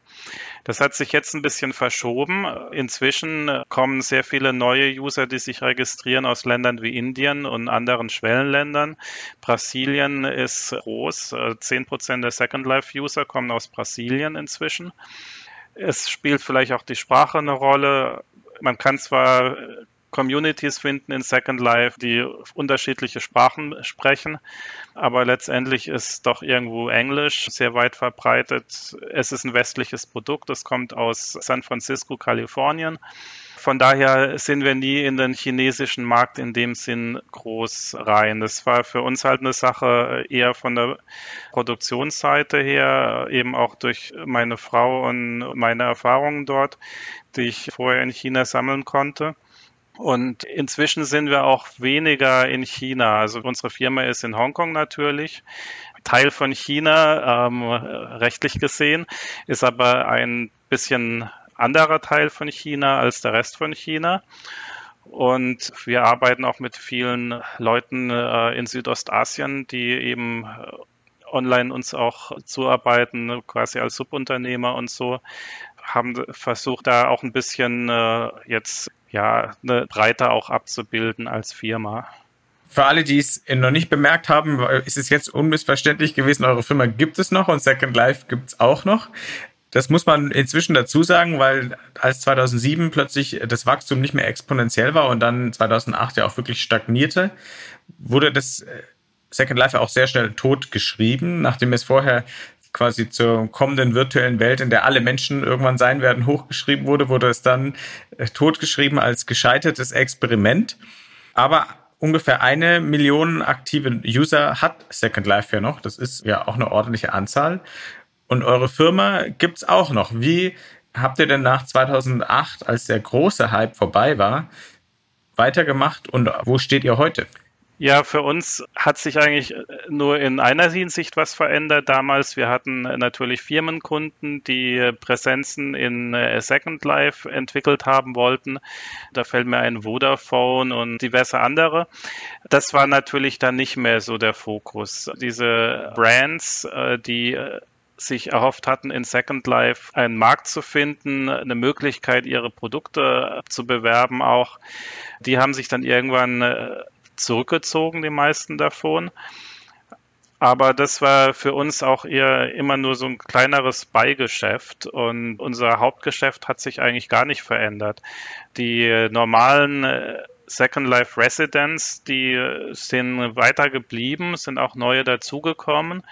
Das hat sich jetzt ein bisschen verschoben. Inzwischen kommen sehr viele neue User, die sich registrieren aus Ländern wie Indien und anderen Schwellenländern. Brasilien ist groß. Zehn Prozent der Second Life User kommen aus Brasilien inzwischen. Es spielt vielleicht auch die Sprache eine Rolle man kann zwar Communities finden in Second Life, die unterschiedliche Sprachen sprechen, aber letztendlich ist doch irgendwo Englisch sehr weit verbreitet. Es ist ein westliches Produkt, es kommt aus San Francisco, Kalifornien. Von daher sind wir nie in den chinesischen Markt in dem Sinn groß rein. Das war für uns halt eine Sache eher von der Produktionsseite her, eben auch durch meine Frau und meine Erfahrungen dort, die ich vorher in China sammeln konnte. Und inzwischen sind wir auch weniger in China. Also unsere Firma ist in Hongkong natürlich. Teil von China, ähm, rechtlich gesehen, ist aber ein bisschen anderer Teil von China als der Rest von China. Und wir arbeiten auch mit vielen Leuten äh, in Südostasien, die eben äh, online uns auch zuarbeiten, quasi als Subunternehmer und so, haben versucht, da auch ein bisschen äh, jetzt ja eine Breite auch abzubilden als Firma. Für alle, die es noch nicht bemerkt haben, ist es jetzt unmissverständlich gewesen, eure Firma gibt es noch und Second Life gibt es auch noch. Das muss man inzwischen dazu sagen, weil als 2007 plötzlich das Wachstum nicht mehr exponentiell war und dann 2008 ja auch wirklich stagnierte, wurde das äh, Second Life auch sehr schnell tot geschrieben, nachdem es vorher quasi zur kommenden virtuellen Welt, in der alle Menschen irgendwann sein werden, hochgeschrieben wurde, wurde es dann äh, totgeschrieben als gescheitertes Experiment. Aber ungefähr eine Million aktive User hat Second Life ja noch. Das ist ja auch eine ordentliche Anzahl. Und eure Firma gibt's auch noch. Wie habt ihr denn nach 2008, als der große Hype vorbei war, weitergemacht und wo steht ihr heute? Ja, für uns hat sich eigentlich nur in einer Hinsicht was verändert. Damals, wir hatten natürlich Firmenkunden, die Präsenzen in äh, Second Life entwickelt haben wollten. Da fällt mir ein Vodafone und diverse andere. Das war natürlich dann nicht mehr so der Fokus. Diese Brands, äh, die äh, sich erhofft hatten, in Second Life einen Markt zu finden, eine Möglichkeit, ihre Produkte zu bewerben auch. Die haben sich dann irgendwann äh, zurückgezogen, die meisten davon. Aber das war für uns auch eher immer nur so ein kleineres Beigeschäft und unser Hauptgeschäft hat sich eigentlich gar nicht verändert. Die normalen äh, Second Life Residents, die sind weiter geblieben, sind auch neue dazugekommen.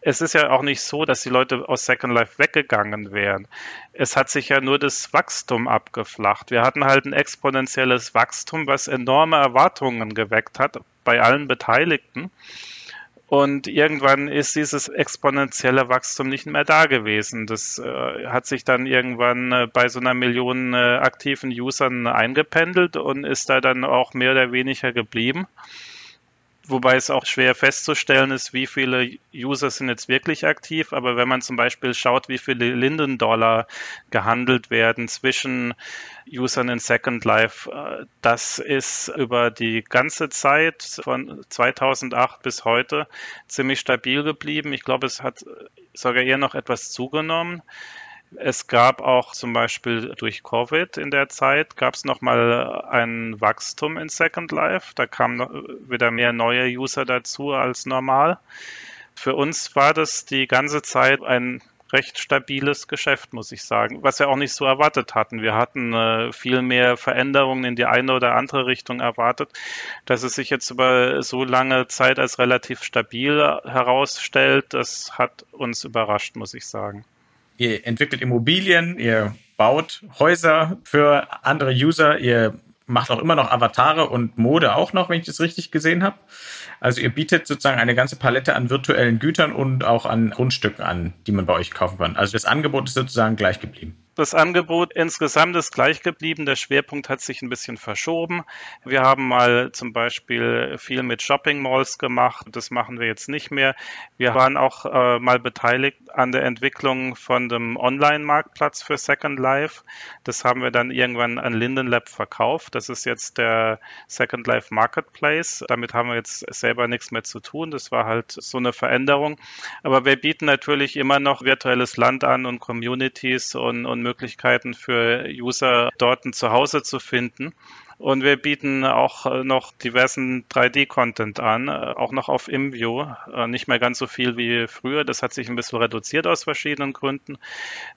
Es ist ja auch nicht so, dass die Leute aus Second Life weggegangen wären. Es hat sich ja nur das Wachstum abgeflacht. Wir hatten halt ein exponentielles Wachstum, was enorme Erwartungen geweckt hat bei allen Beteiligten. Und irgendwann ist dieses exponentielle Wachstum nicht mehr da gewesen. Das äh, hat sich dann irgendwann äh, bei so einer Million äh, aktiven Usern eingependelt und ist da dann auch mehr oder weniger geblieben wobei es auch schwer festzustellen ist, wie viele User sind jetzt wirklich aktiv. Aber wenn man zum Beispiel schaut, wie viele Linden-Dollar gehandelt werden zwischen Usern in Second Life, äh, das ist über die ganze Zeit von 2008 bis heute ziemlich stabil geblieben. Ich glaube, es hat sogar eher noch etwas zugenommen. Es gab auch zum Beispiel durch Covid in der Zeit, gab es nochmal ein Wachstum in Second Life. Da kamen wieder mehr neue User dazu als normal. Für uns war das die ganze Zeit ein recht stabiles Geschäft, muss ich sagen, was wir auch nicht so erwartet hatten. Wir hatten äh, viel mehr Veränderungen in die eine oder andere Richtung erwartet, dass es sich jetzt über so lange Zeit als relativ stabil herausstellt. Das hat uns überrascht, muss ich sagen ihr entwickelt Immobilien, ihr baut Häuser für andere User, ihr macht auch immer noch Avatare und Mode auch noch, wenn ich das richtig gesehen habe. Also ihr bietet sozusagen eine ganze Palette an virtuellen Gütern und auch an Grundstücken an, die man bei euch kaufen kann. Also das Angebot ist sozusagen gleich geblieben. Das Angebot insgesamt ist gleich geblieben. Der Schwerpunkt hat sich ein bisschen verschoben. Wir haben mal zum Beispiel viel mit Shopping Malls gemacht. Das machen wir jetzt nicht mehr. Wir waren auch äh, mal beteiligt an der Entwicklung von dem Online-Marktplatz für Second Life. Das haben wir dann irgendwann an Linden Lab verkauft. Das ist jetzt der Second Life Marketplace. Damit haben wir jetzt selber nichts mehr zu tun. Das war halt so eine Veränderung. Aber wir bieten natürlich immer noch virtuelles Land an und Communities und, und Möglichkeiten für User dort ein Zuhause zu finden. Und wir bieten auch noch diversen 3D-Content an, auch noch auf ImView. Äh, nicht mehr ganz so viel wie früher. Das hat sich ein bisschen reduziert aus verschiedenen Gründen.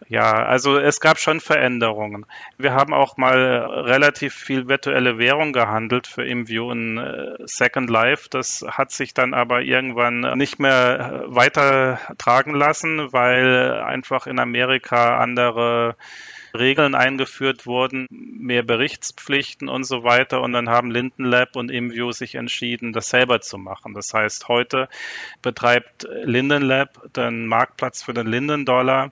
Ja, also es gab schon Veränderungen. Wir haben auch mal relativ viel virtuelle Währung gehandelt für ImView in äh, Second Life. Das hat sich dann aber irgendwann nicht mehr weitertragen lassen, weil einfach in Amerika andere Regeln eingeführt wurden, mehr Berichtspflichten und so weiter. Und dann haben Linden Lab und ImView sich entschieden, das selber zu machen. Das heißt, heute betreibt Linden Lab den Marktplatz für den Linden Dollar.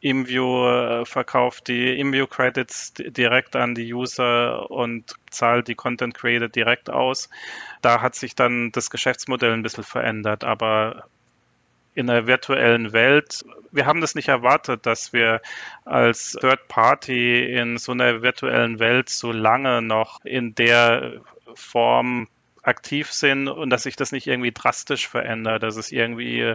ImView äh, verkauft die ImView Credits direkt an die User und zahlt die Content Creator direkt aus. Da hat sich dann das Geschäftsmodell ein bisschen verändert, aber in der virtuellen Welt. Wir haben das nicht erwartet, dass wir als Third Party in so einer virtuellen Welt so lange noch in der Form aktiv sind und dass sich das nicht irgendwie drastisch verändert, dass es irgendwie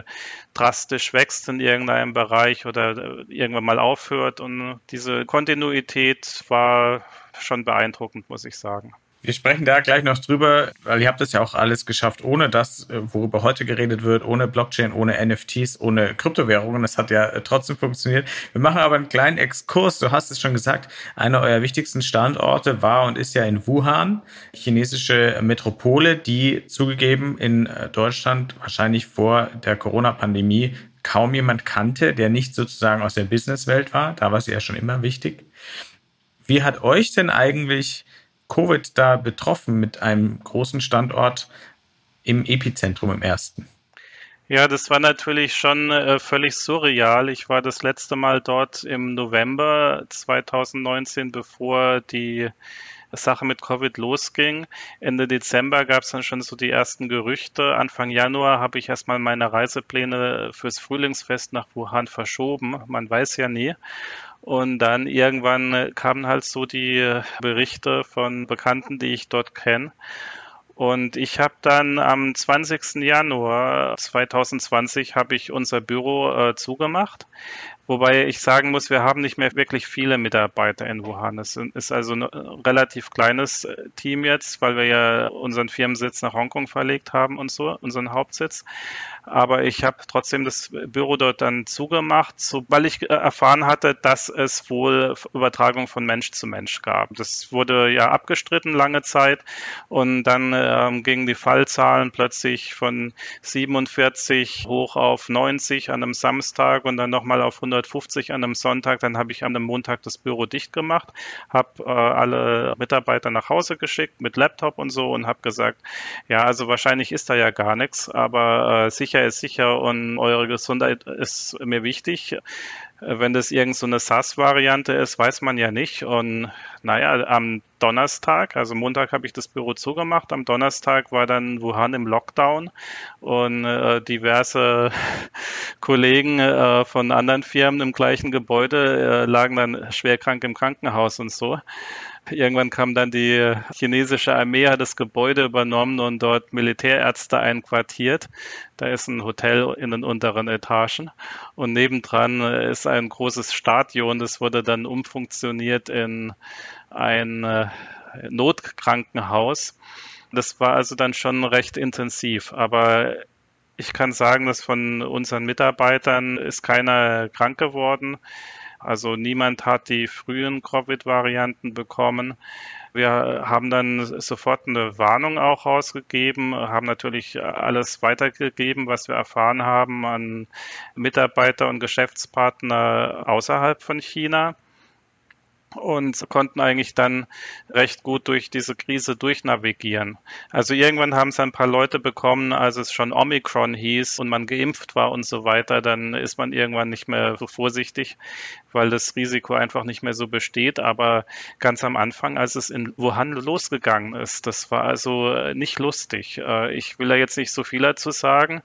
drastisch wächst in irgendeinem Bereich oder irgendwann mal aufhört. Und diese Kontinuität war schon beeindruckend, muss ich sagen. Wir sprechen da gleich noch drüber, weil ihr habt das ja auch alles geschafft, ohne das, äh, worüber heute geredet wird, ohne Blockchain, ohne NFTs, ohne Kryptowährungen. Das hat ja äh, trotzdem funktioniert. Wir machen aber einen kleinen Exkurs. Du hast es schon gesagt, einer eurer wichtigsten Standorte war und ist ja in Wuhan, chinesische Metropole, die zugegeben in äh, Deutschland wahrscheinlich vor der Corona-Pandemie kaum jemand kannte, der nicht sozusagen aus der Businesswelt war. Da war sie ja schon immer wichtig. Wie hat euch denn eigentlich Covid da betroffen mit einem großen Standort im Epizentrum im ersten? Ja, das war natürlich schon äh, völlig surreal. Ich war das letzte Mal dort im November 2019, bevor die Sache mit Covid losging. Ende Dezember gab es dann schon so die ersten Gerüchte. Anfang Januar habe ich erstmal meine Reisepläne fürs Frühlingsfest nach Wuhan verschoben. Man weiß ja nie. Und dann irgendwann kamen halt so die Berichte von Bekannten, die ich dort kenne. Und ich habe dann am 20. Januar 2020 habe ich unser Büro äh, zugemacht, Wobei ich sagen muss, wir haben nicht mehr wirklich viele Mitarbeiter in Wuhan. Es ist also ein relativ kleines äh, Team jetzt, weil wir ja unseren Firmensitz nach Hongkong verlegt haben und so, unseren Hauptsitz. Aber ich habe trotzdem das Büro dort dann zugemacht, weil ich äh, erfahren hatte, dass es wohl Übertragung von Mensch zu Mensch gab. Das wurde ja abgestritten lange Zeit und dann ähm, gingen die Fallzahlen plötzlich von 47 hoch auf 90 an einem Samstag und dann nochmal auf 100 150 an einem Sonntag. Dann habe ich an einem Montag das Büro dicht gemacht, habe äh, alle Mitarbeiter nach Hause geschickt mit Laptop und so und habe gesagt, ja, also wahrscheinlich ist da ja gar nichts, aber äh, sicher ist sicher und eure Gesundheit ist mir wichtig. Wenn das irgend so SaaS-Variante ist, weiß man ja nicht. Und naja, am Donnerstag, also Montag habe ich das Büro zugemacht, am Donnerstag war dann Wuhan im Lockdown und äh, diverse Kollegen äh, von anderen Firmen im gleichen Gebäude äh, lagen dann schwerkrank im Krankenhaus und so. Irgendwann kam dann die chinesische Armee, hat das Gebäude übernommen und dort Militärärzte einquartiert. Da ist ein Hotel in den unteren Etagen und nebendran ist ein großes Stadion. Das wurde dann umfunktioniert in ein äh, Notkrankenhaus. Das war also dann schon recht intensiv, aber ich kann sagen, dass von unseren Mitarbeitern ist keiner krank geworden. Also niemand hat die frühen Covid-Varianten bekommen. Wir haben dann sofort eine Warnung auch rausgegeben, haben natürlich alles weitergegeben, was wir erfahren haben an Mitarbeiter und Geschäftspartner außerhalb von China und konnten eigentlich dann recht gut durch diese Krise durchnavigieren. Also irgendwann haben es ein paar Leute bekommen, als es schon Omikron hieß und man geimpft war und so weiter, dann ist man irgendwann nicht mehr so vorsichtig, weil das Risiko einfach nicht mehr so besteht. Aber ganz am Anfang, als es in Wuhan losgegangen ist, das war also nicht lustig. Äh, ich will da jetzt nicht so viel dazu sagen,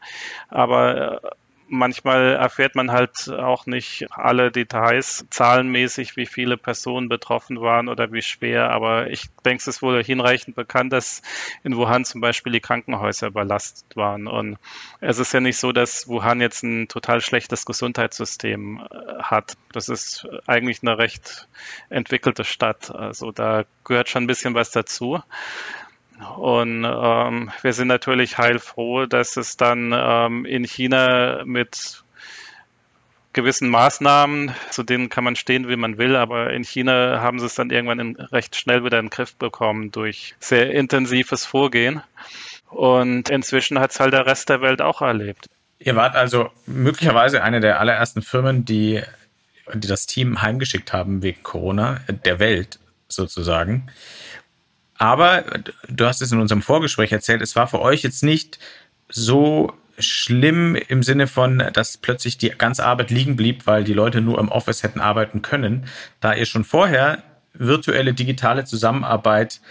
aber äh, manchmal erfährt man halt auch nicht alle Details zahlenmäßig, wie viele Personen betroffen waren oder wie schwer. Aber ich denke, es ist wohl hinreichend bekannt, dass in Wuhan zum Beispiel die Krankenhäuser überlastet waren. Und es ist ja nicht so, dass Wuhan jetzt ein total schlechtes Gesundheitssystem äh, hat. Das ist eigentlich eine recht entwickelte Stadt. Also da gehört schon ein bisschen was dazu. Und ähm, wir sind natürlich heilfroh, dass es dann ähm, in China mit gewissen Maßnahmen, zu denen kann man stehen, wie man will, aber in China haben sie es dann irgendwann in, recht schnell wieder in den Griff bekommen durch sehr intensives Vorgehen. Und inzwischen hat es halt der Rest der Welt auch erlebt. Ihr wart also möglicherweise eine der allerersten Firmen, die, die das Team heimgeschickt haben wegen Corona, der Welt sozusagen. Aber du hast es in unserem Vorgespräch erzählt, es war für euch jetzt nicht so schlimm im Sinne von, dass plötzlich die ganze Arbeit liegen blieb, weil die Leute nur im Office hätten arbeiten können, da ihr schon vorher virtuelle digitale Zusammenarbeit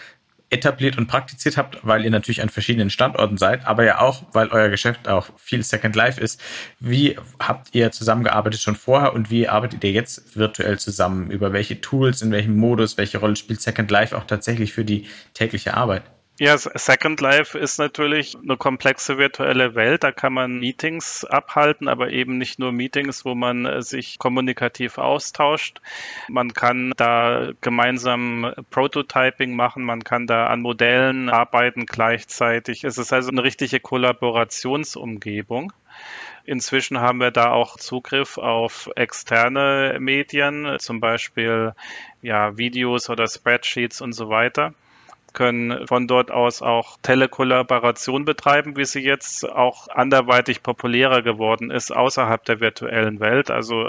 etabliert und praktiziert habt, weil ihr natürlich an verschiedenen Standorten seid, aber ja auch, weil euer Geschäft auch viel Second Life ist. Wie habt ihr zusammengearbeitet schon vorher und wie arbeitet ihr jetzt virtuell zusammen? Über welche Tools, in welchem Modus, welche Rolle spielt Second Life auch tatsächlich für die tägliche Arbeit? Ja, Second Life ist natürlich eine komplexe virtuelle Welt. Da kann man Meetings abhalten, aber eben nicht nur Meetings, wo man äh, sich kommunikativ austauscht. Man kann da gemeinsam Prototyping machen, man kann da an Modellen arbeiten gleichzeitig. Es ist also eine richtige Kollaborationsumgebung. Inzwischen haben wir da auch Zugriff auf externe Medien, zum Beispiel ja, Videos oder Spreadsheets und so weiter können von dort aus auch Telekollaboration betreiben, wie sie jetzt auch anderweitig populärer geworden ist außerhalb der virtuellen Welt. Also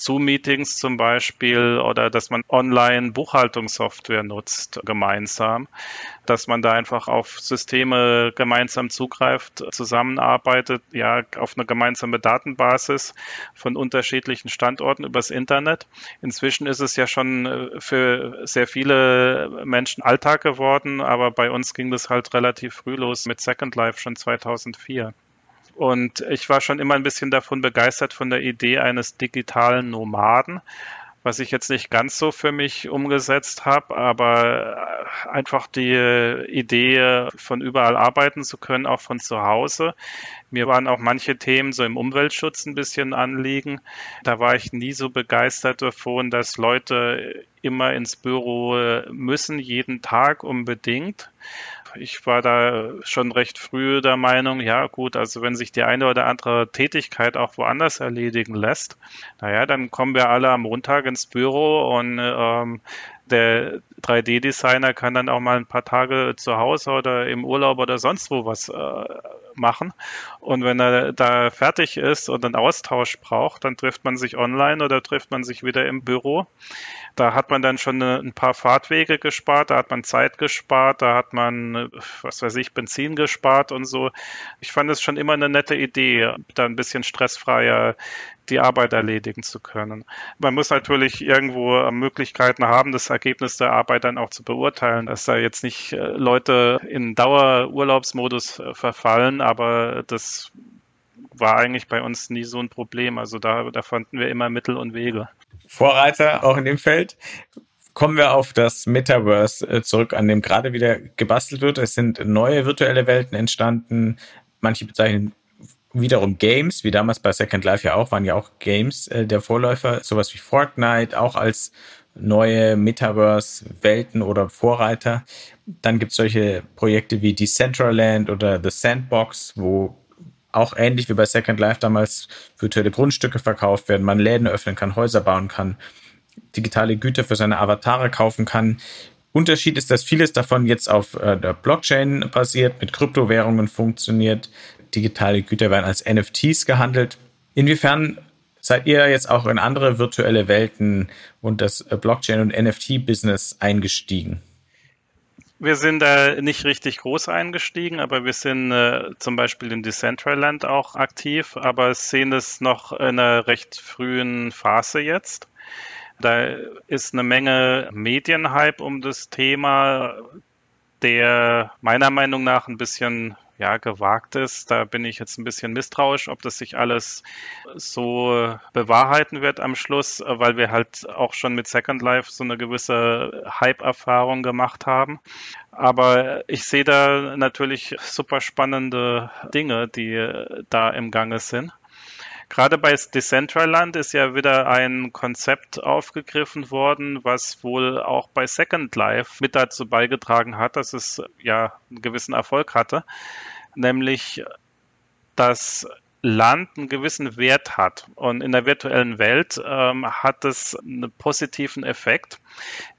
Zoom-Meetings zum Beispiel oder dass man online Buchhaltungssoftware nutzt gemeinsam, dass man da einfach auf Systeme gemeinsam zugreift, zusammenarbeitet, ja, auf eine gemeinsame Datenbasis von unterschiedlichen Standorten übers Internet. Inzwischen ist es ja schon äh, für sehr viele Menschen Alltag geworden, aber bei uns ging das halt relativ früh los mit Second Life schon 2004. Und ich war schon immer ein bisschen davon begeistert von der Idee eines digitalen Nomaden. was ich jetzt nicht ganz so für mich umgesetzt habe, aber äh, einfach die Idee, von überall arbeiten zu können, auch von zu Hause. Mir waren auch manche Themen so im Umweltschutz ein bisschen anliegen. Da war ich nie so begeistert davon, dass Leute immer ins Büro müssen, jeden Tag unbedingt ich war da schon recht früh der Meinung, ja gut, also wenn sich die eine oder andere Tätigkeit auch woanders erledigen lässt, naja, dann kommen wir alle am Montag ins Büro und ähm, der 3D-Designer kann dann auch mal ein paar Tage zu Hause oder im Urlaub oder sonst wo was äh, machen. Und wenn er da fertig ist und einen Austausch braucht, dann trifft man sich online oder trifft man sich wieder im Büro. Da hat man dann schon ein paar Fahrtwege gespart, da hat man Zeit gespart, da hat man, was weiß ich, Benzin gespart und so. Ich fand es schon immer eine nette Idee, da ein bisschen stressfreier die Arbeit erledigen zu können. Man muss natürlich irgendwo Möglichkeiten haben, das Ergebnis der Arbeit dann auch zu beurteilen, dass da jetzt nicht äh, Leute in Dauerurlaubsmodus äh, verfallen, aber das war eigentlich bei uns nie so ein Problem. Also da, da fanden wir immer Mittel und Wege. Vorreiter auch in dem Feld. Kommen wir auf das Metaverse äh, zurück, an dem gerade wieder gebastelt wird. Es sind neue virtuelle Welten entstanden. Manche bezeichnen wiederum Games, wie damals bei Second Life ja auch, waren ja auch Games äh, der Vorläufer, sowas wie Fortnite, auch als neue Metaverse-Welten oder Vorreiter. Dann gibt es solche Projekte wie Decentraland oder The Sandbox, wo auch ähnlich wie bei Second Life damals virtuelle Grundstücke verkauft werden, man Läden öffnen kann, Häuser bauen kann, digitale Güter für seine Avatare kaufen kann. Unterschied ist, dass vieles davon jetzt auf äh, der Blockchain basiert, mit Kryptowährungen funktioniert. Digitale Güter werden als NFTs gehandelt. Inwiefern seid ihr jetzt auch in andere virtuelle Welten und das äh, Blockchain- und NFT-Business eingestiegen? Wir sind da nicht richtig groß eingestiegen, aber wir sind äh, zum Beispiel in Decentraland auch aktiv, aber sehen es noch in einer recht frühen Phase jetzt. Da ist eine Menge Medienhype um das Thema, der meiner Meinung nach ein bisschen ja, gewagt ist. Da bin ich jetzt ein bisschen misstrauisch, ob das sich alles so bewahrheiten wird am Schluss, weil wir halt auch schon mit Second Life so eine gewisse Hype-Erfahrung gemacht haben. Aber ich sehe da natürlich super spannende Dinge, die da im Gange sind. Gerade bei Decentraland ist ja wieder ein Konzept aufgegriffen worden, was wohl auch bei Second Life mit dazu beigetragen hat, dass es ja einen gewissen Erfolg hatte, nämlich dass Land einen gewissen Wert hat. Und in der virtuellen Welt ähm, hat es einen positiven Effekt.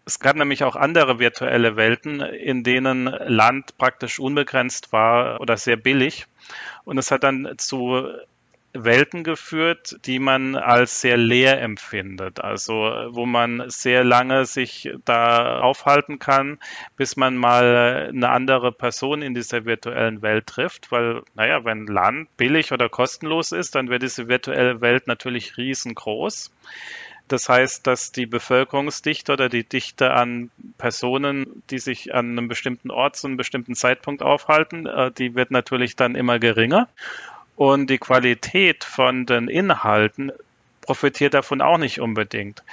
Es gab nämlich auch andere virtuelle Welten, in denen Land praktisch unbegrenzt war oder sehr billig. Und es hat dann zu Welten geführt, die man als sehr leer empfindet. Also wo man sehr lange sich da aufhalten kann, bis man mal eine andere Person in dieser virtuellen Welt trifft. Weil, naja, wenn Land billig oder kostenlos ist, dann wird diese virtuelle Welt natürlich riesengroß. Das heißt, dass die Bevölkerungsdichte oder die Dichte an Personen, die sich an einem bestimmten Ort zu einem bestimmten Zeitpunkt aufhalten, äh, die wird natürlich dann immer geringer. Und die Qualität von den Inhalten profitiert davon auch nicht unbedingt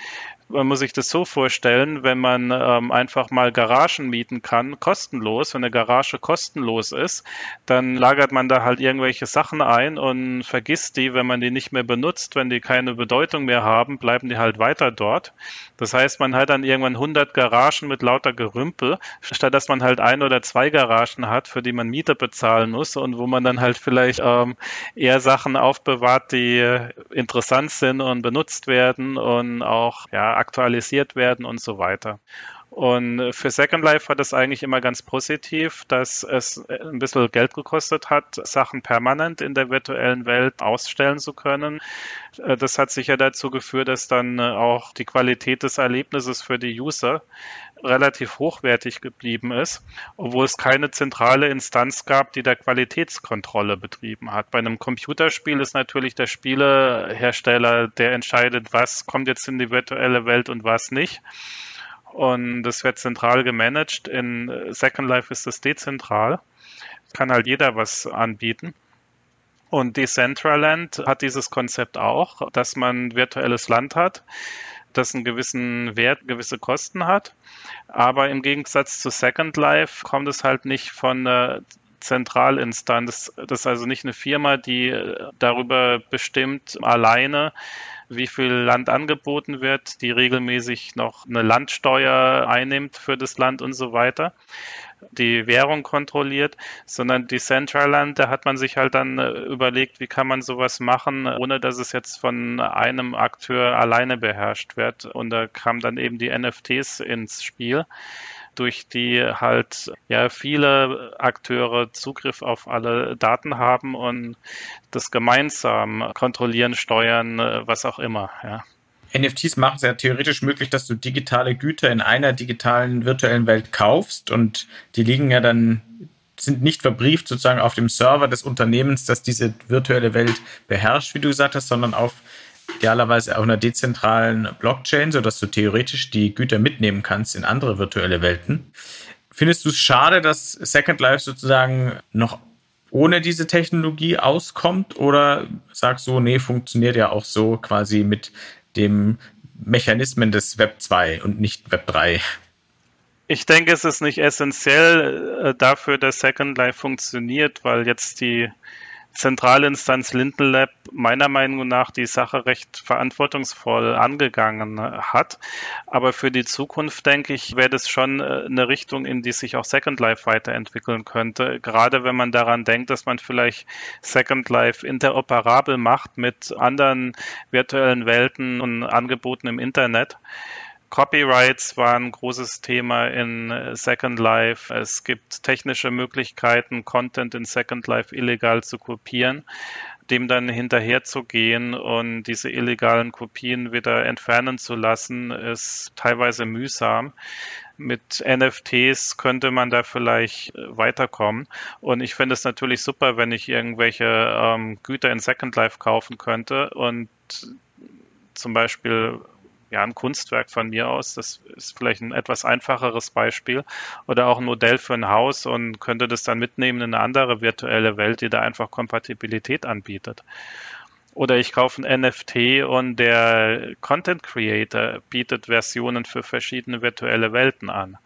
man muss sich das so vorstellen, wenn man ähm, einfach mal Garagen mieten kann, kostenlos, wenn eine Garage kostenlos ist, dann lagert man da halt irgendwelche Sachen ein und vergisst die, wenn man die nicht mehr benutzt, wenn die keine Bedeutung mehr haben, bleiben die halt weiter dort. Das heißt, man hat dann irgendwann 100 Garagen mit lauter Gerümpel, statt dass man halt ein oder zwei Garagen hat, für die man Miete bezahlen muss und wo man dann halt vielleicht ähm, eher Sachen aufbewahrt, die interessant sind und benutzt werden und auch ja aktualisiert werden und so weiter. Und für Second Life war das eigentlich immer ganz positiv, dass es ein bisschen Geld gekostet hat, Sachen permanent in der virtuellen Welt ausstellen zu können. Das hat sicher dazu geführt, dass dann auch die Qualität des Erlebnisses für die User relativ hochwertig geblieben ist, obwohl es keine zentrale Instanz gab, die da Qualitätskontrolle betrieben hat. Bei einem Computerspiel ist natürlich der Spielehersteller, der entscheidet, was kommt jetzt in die virtuelle Welt und was nicht und das wird zentral gemanagt. In Second Life ist das dezentral. Kann halt jeder was anbieten. Und Decentraland hat dieses Konzept auch, dass man virtuelles Land hat. das einen gewissen Wert, gewisse Kosten hat. Aber im Gegensatz zu Second Life kommt es halt nicht von der Zentralinstanz. Das ist also nicht eine Firma, die darüber bestimmt alleine, wie viel Land angeboten wird, die regelmäßig noch eine Landsteuer einnimmt für das Land und so weiter, die Währung kontrolliert, sondern die Centraland, da hat man sich halt dann äh, überlegt, wie kann man sowas machen, ohne dass es jetzt von einem Akteur alleine beherrscht wird. Und da kamen dann eben die NFTs ins Spiel durch die halt ja viele Akteure Zugriff auf alle Daten haben und das gemeinsam kontrollieren, steuern, äh, was auch immer. Ja. NFTs machen es ja theoretisch möglich, dass du digitale Güter in einer digitalen virtuellen Welt kaufst und die liegen ja dann sind nicht verbrieft sozusagen auf dem Server des Unternehmens, das diese virtuelle Welt beherrscht, wie du gesagt hast, sondern auf idealerweise auf einer dezentralen Blockchain, sodass du theoretisch die Güter mitnehmen kannst in andere virtuelle Welten. Findest du es schade, dass Second Life sozusagen noch ohne diese Technologie auskommt oder sagst du, nee, funktioniert ja auch so quasi mit dem Mechanismen des Web 2 und nicht Web 3? Ich denke, es ist nicht essentiell äh, dafür, dass Second Life funktioniert, weil jetzt die Zentralinstanz Linden Lab meiner Meinung nach die Sache recht verantwortungsvoll angegangen hat. Aber für die Zukunft, denke ich, wäre das schon äh, eine Richtung, in die sich auch Second Life weiterentwickeln könnte. Gerade wenn man daran denkt, dass man vielleicht Second Life interoperabel macht mit anderen virtuellen Welten und Angeboten im Internet. Copyrights waren ein großes Thema in äh, Second Life. Es gibt technische Möglichkeiten, Content in Second Life illegal zu kopieren, dem dann hinterherzugehen und diese illegalen Kopien wieder entfernen zu lassen, ist teilweise mühsam. Mit NFTs könnte man da vielleicht äh, weiterkommen. Und ich finde es natürlich super, wenn ich irgendwelche ähm, Güter in Second Life kaufen könnte und zum Beispiel ja, ein Kunstwerk von mir aus. Das ist vielleicht ein etwas einfacheres Beispiel. Oder auch ein Modell für ein Haus und könnte das dann mitnehmen in eine andere virtuelle Welt, die da einfach Kompatibilität anbietet. Oder ich kaufe ein NFT und der Content Creator bietet Versionen für verschiedene virtuelle Welten an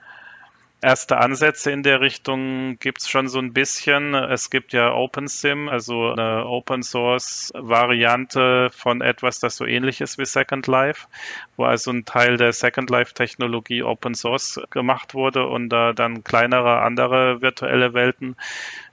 erste Ansätze in der Richtung gibt es schon so ein bisschen. Es gibt ja OpenSim, also eine Open Source Variante von etwas, das so ähnlich ist wie Second Life, wo also ein Teil der Second Life Technologie Open Source gemacht wurde und da dann kleinere andere virtuelle Welten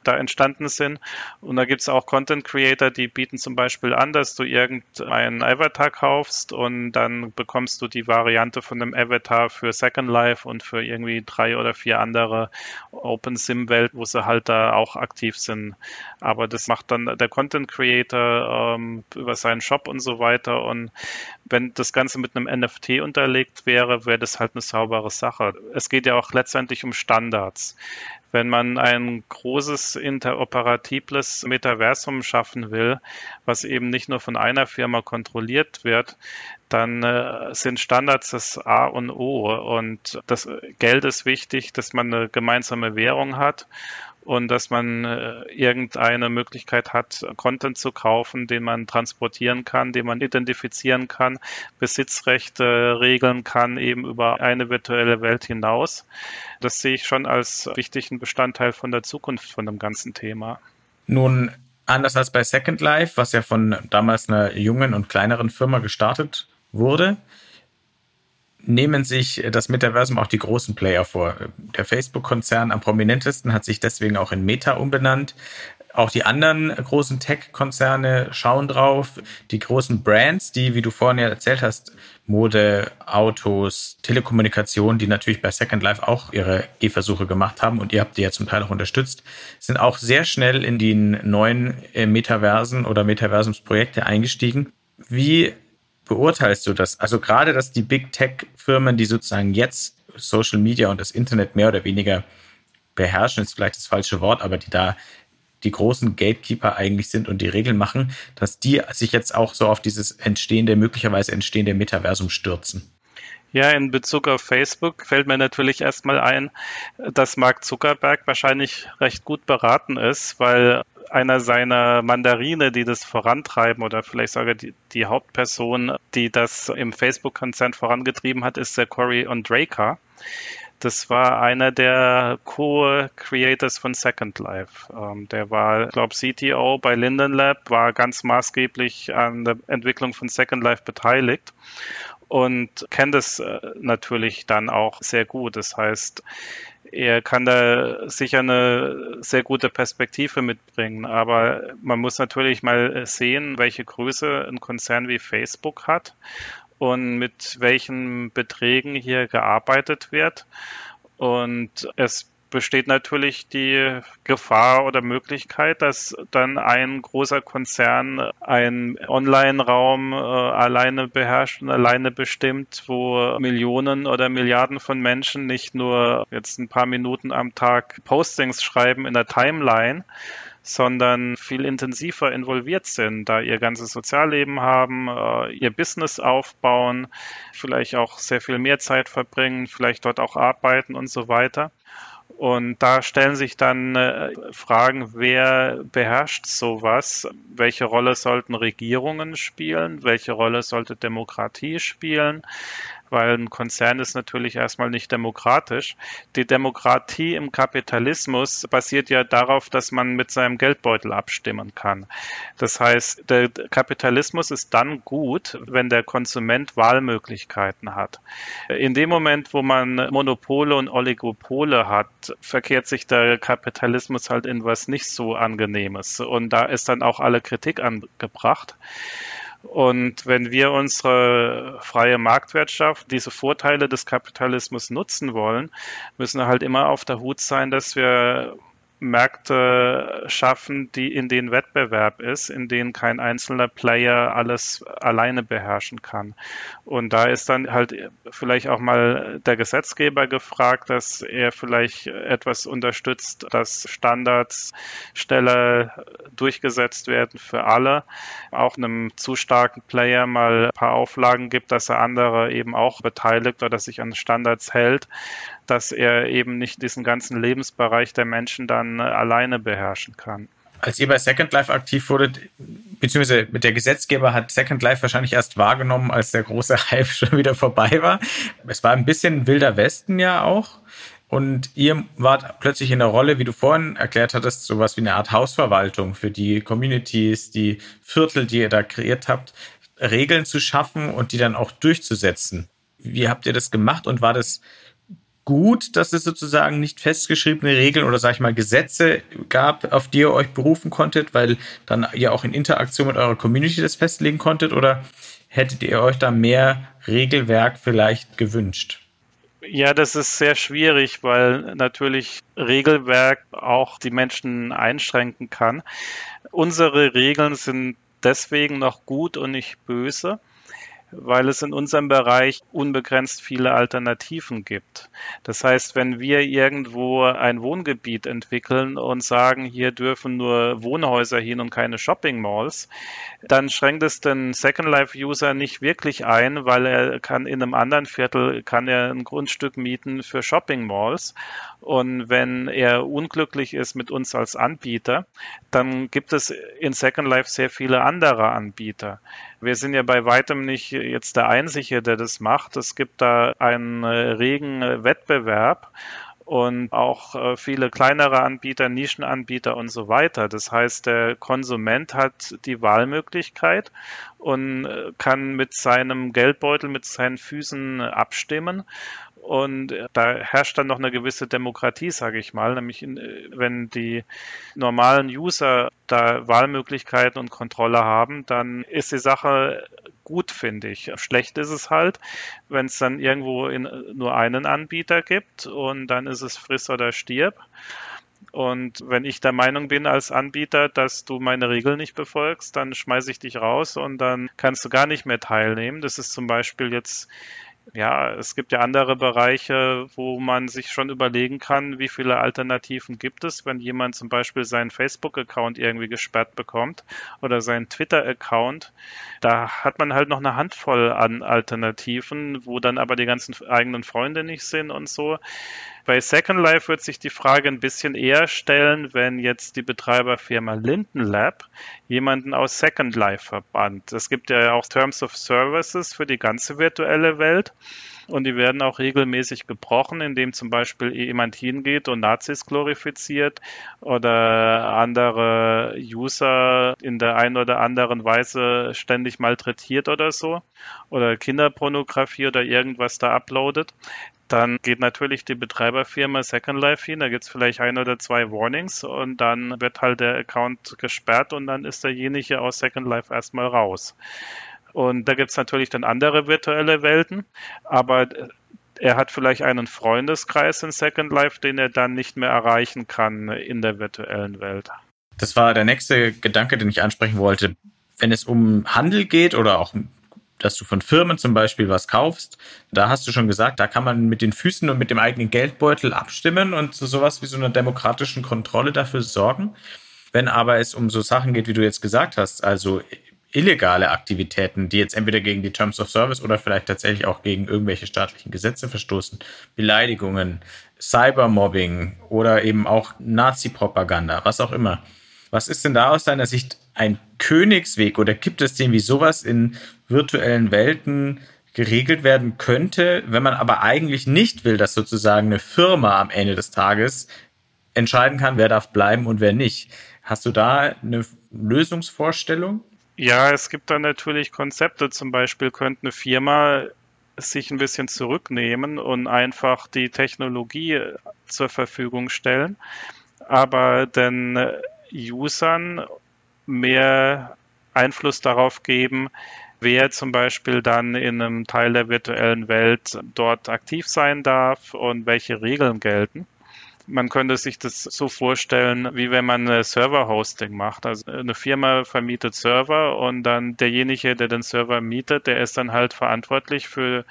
da entstanden sind. Und da gibt es auch Content Creator, die bieten zum Beispiel an, dass du irgendeinen Avatar kaufst und dann bekommst du die Variante von dem Avatar für Second Life und für irgendwie drei oder vier andere Open Sim Welt, wo sie halt da auch aktiv sind. Aber das macht dann der Content Creator ähm, über seinen Shop und so weiter. Und wenn das Ganze mit einem NFT unterlegt wäre, wäre das halt eine saubere Sache. Es geht ja auch letztendlich um Standards. Wenn man ein großes interoperatibles Metaversum schaffen will, was eben nicht nur von einer Firma kontrolliert wird, dann äh, sind Standards das A und O. Und das Geld ist wichtig, dass man eine gemeinsame Währung hat und dass man äh, irgendeine Möglichkeit hat, Content zu kaufen, den man transportieren kann, den man identifizieren kann, Besitzrechte regeln kann, eben über eine virtuelle Welt hinaus. Das sehe ich schon als wichtigen Bestandteil von der Zukunft von dem ganzen Thema. Nun, anders als bei Second Life, was ja von damals einer jungen und kleineren Firma gestartet wurde, nehmen sich das Metaversum auch die großen Player vor. Der Facebook-Konzern am prominentesten hat sich deswegen auch in Meta umbenannt. Auch die anderen großen Tech-Konzerne schauen drauf. Die großen Brands, die, wie du vorhin ja erzählt hast, Mode, Autos, Telekommunikation, die natürlich bei Second Life auch ihre Gehversuche gemacht haben und ihr habt die ja zum Teil auch unterstützt, sind auch sehr schnell in die neuen äh, Metaversen oder Metaversumsprojekte eingestiegen. Wie beurteilst du das? Also gerade, dass die Big Tech-Firmen, die sozusagen jetzt Social Media und das Internet mehr oder weniger beherrschen, ist vielleicht das falsche Wort, aber die da die großen Gatekeeper eigentlich sind und die Regeln machen, dass die sich jetzt auch so auf dieses entstehende, möglicherweise entstehende Metaversum stürzen. Ja, in Bezug auf Facebook fällt mir natürlich erstmal ein, dass Mark Zuckerberg wahrscheinlich recht gut beraten ist, weil einer seiner Mandarine, die das vorantreiben oder vielleicht sogar die, die Hauptperson, die das im Facebook-Konzern vorangetrieben hat, ist der Corey Ondraker. Das war einer der Co-Creators von Second Life. Ähm, der war, glaube CTO bei Linden Lab, war ganz maßgeblich an der Entwicklung von Second Life beteiligt und kennt es äh, natürlich dann auch sehr gut. Das heißt, er kann da sicher eine sehr gute Perspektive mitbringen, aber man muss natürlich mal sehen, welche Größe ein Konzern wie Facebook hat und mit welchen Beträgen hier gearbeitet wird. Und es besteht natürlich die Gefahr oder Möglichkeit, dass dann ein großer Konzern einen Online-Raum äh, alleine beherrscht und alleine bestimmt, wo Millionen oder Milliarden von Menschen nicht nur jetzt ein paar Minuten am Tag Postings schreiben in der Timeline, sondern viel intensiver involviert sind, da ihr ganzes Sozialleben haben, äh, ihr Business aufbauen, vielleicht auch sehr viel mehr Zeit verbringen, vielleicht dort auch arbeiten und so weiter. Und da stellen sich dann äh, Fragen, wer beherrscht sowas? Welche Rolle sollten Regierungen spielen? Welche Rolle sollte Demokratie spielen? Weil ein Konzern ist natürlich erstmal nicht demokratisch. Die Demokratie im Kapitalismus basiert ja darauf, dass man mit seinem Geldbeutel abstimmen kann. Das heißt, der Kapitalismus ist dann gut, wenn der Konsument Wahlmöglichkeiten hat. In dem Moment, wo man Monopole und Oligopole hat, verkehrt sich der Kapitalismus halt in was nicht so angenehmes. Und da ist dann auch alle Kritik angebracht. Und wenn wir unsere freie Marktwirtschaft, diese Vorteile des Kapitalismus nutzen wollen, müssen wir halt immer auf der Hut sein, dass wir Märkte schaffen, die in denen Wettbewerb ist, in denen kein einzelner Player alles alleine beherrschen kann. Und da ist dann halt vielleicht auch mal der Gesetzgeber gefragt, dass er vielleicht etwas unterstützt, dass Standards schneller durchgesetzt werden für alle, auch einem zu starken Player mal ein paar Auflagen gibt, dass er andere eben auch beteiligt oder sich an Standards hält dass er eben nicht diesen ganzen Lebensbereich der Menschen dann äh, alleine beherrschen kann. Als ihr bei Second Life aktiv wurdet, beziehungsweise mit der Gesetzgeber hat Second Life wahrscheinlich erst wahrgenommen, als der große Hype schon wieder vorbei war. Es war ein bisschen wilder Westen ja auch. Und ihr wart plötzlich in der Rolle, wie du vorhin erklärt hattest, sowas wie eine Art Hausverwaltung für die Communities, die Viertel, die ihr da kreiert habt, Regeln zu schaffen und die dann auch durchzusetzen. Wie habt ihr das gemacht und war das gut, dass es sozusagen nicht festgeschriebene Regeln oder sag ich mal Gesetze gab, auf die ihr euch berufen konntet, weil dann ihr auch in Interaktion mit eurer Community das festlegen konntet oder hättet ihr euch da mehr Regelwerk vielleicht gewünscht? Ja, das ist sehr schwierig, weil natürlich Regelwerk auch die Menschen einschränken kann. Unsere Regeln sind deswegen noch gut und nicht böse, weil es in unserem Bereich unbegrenzt viele Alternativen gibt. Das heißt, wenn wir irgendwo ein Wohngebiet entwickeln und sagen, hier dürfen nur Wohnhäuser hin und keine Shopping Malls, dann schränkt es den Second Life User nicht wirklich ein, weil er kann in einem anderen Viertel kann er ein Grundstück mieten für Shopping Malls und wenn er unglücklich ist mit uns als Anbieter, dann gibt es in Second Life sehr viele andere Anbieter. Wir sind ja bei weitem nicht jetzt der Einzige, der das macht. Es gibt da einen regen Wettbewerb und auch äh, viele kleinere Anbieter, Nischenanbieter und so weiter. Das heißt, der Konsument hat die Wahlmöglichkeit und äh, kann mit seinem Geldbeutel, mit seinen Füßen abstimmen und da herrscht dann noch eine gewisse Demokratie, sage ich mal, nämlich in, wenn die normalen User da Wahlmöglichkeiten und Kontrolle haben, dann ist die Sache gut, finde ich. Schlecht ist es halt, wenn es dann irgendwo in, nur einen Anbieter gibt und dann ist es friss oder stirb. Und wenn ich der Meinung bin als Anbieter, dass du meine Regeln nicht befolgst, dann schmeiße ich dich raus und dann kannst du gar nicht mehr teilnehmen. Das ist zum Beispiel jetzt ja, es gibt ja andere Bereiche, wo man sich schon überlegen kann, wie viele Alternativen gibt es, wenn jemand zum Beispiel seinen Facebook-Account irgendwie gesperrt bekommt oder seinen Twitter-Account. Da hat man halt noch eine Handvoll an Alternativen, wo dann aber die ganzen eigenen Freunde nicht sind und so Bei Second Life wird sich die Frage ein bisschen eher stellen, wenn jetzt die Betreiberfirma Linden Lab jemanden aus Second Life verbannt. Es gibt ja auch Terms of Services für die ganze virtuelle Welt und die werden auch regelmäßig gebrochen, indem zum Beispiel jemand hingeht und Nazis glorifiziert oder andere User in der einen oder anderen Weise ständig malträtiert oder so oder Kinderpornografie oder irgendwas da uploadet dann geht natürlich die Betreiberfirma Second Life hin, da gibt es vielleicht ein oder zwei Warnings und dann wird halt der Account gesperrt und dann ist derjenige aus Second Life erstmal raus. Und da gibt es natürlich dann andere virtuelle Welten, aber er hat vielleicht einen Freundeskreis in Second Life, den er dann nicht mehr erreichen kann in der virtuellen Welt. Das war der nächste Gedanke, den ich ansprechen wollte. Wenn es um Handel geht oder auch dass du von Firmen zum Beispiel was kaufst, da hast du schon gesagt, da kann man mit den Füßen und mit dem eigenen Geldbeutel abstimmen und so sowas wie so einer demokratischen Kontrolle dafür sorgen. Wenn aber es um so Sachen geht, wie du jetzt gesagt hast, also illegale Aktivitäten, die jetzt entweder gegen die Terms of Service oder vielleicht tatsächlich auch gegen irgendwelche staatlichen Gesetze verstoßen, Beleidigungen, Cybermobbing oder eben auch Nazi-Propaganda, was auch immer. Was ist denn da aus deiner Sicht ein Königsweg oder gibt es den, wie sowas in virtuellen Welten geregelt werden könnte, wenn man aber eigentlich nicht will, dass sozusagen eine Firma am Ende des Tages entscheiden kann, wer darf bleiben und wer nicht. Hast du da eine Lösungsvorstellung? Ja, es gibt da natürlich Konzepte. Zum Beispiel könnte eine Firma sich ein bisschen zurücknehmen und einfach die Technologie zur Verfügung stellen, aber den Usern mehr Einfluss darauf geben, wer zum Beispiel dann in einem Teil der virtuellen Welt dort aktiv sein darf und welche Regeln gelten. Man könnte sich das so vorstellen, wie wenn man eine Server-Hosting macht. Also eine Firma vermietet Server und dann derjenige, der den Server mietet, der ist dann halt verantwortlich für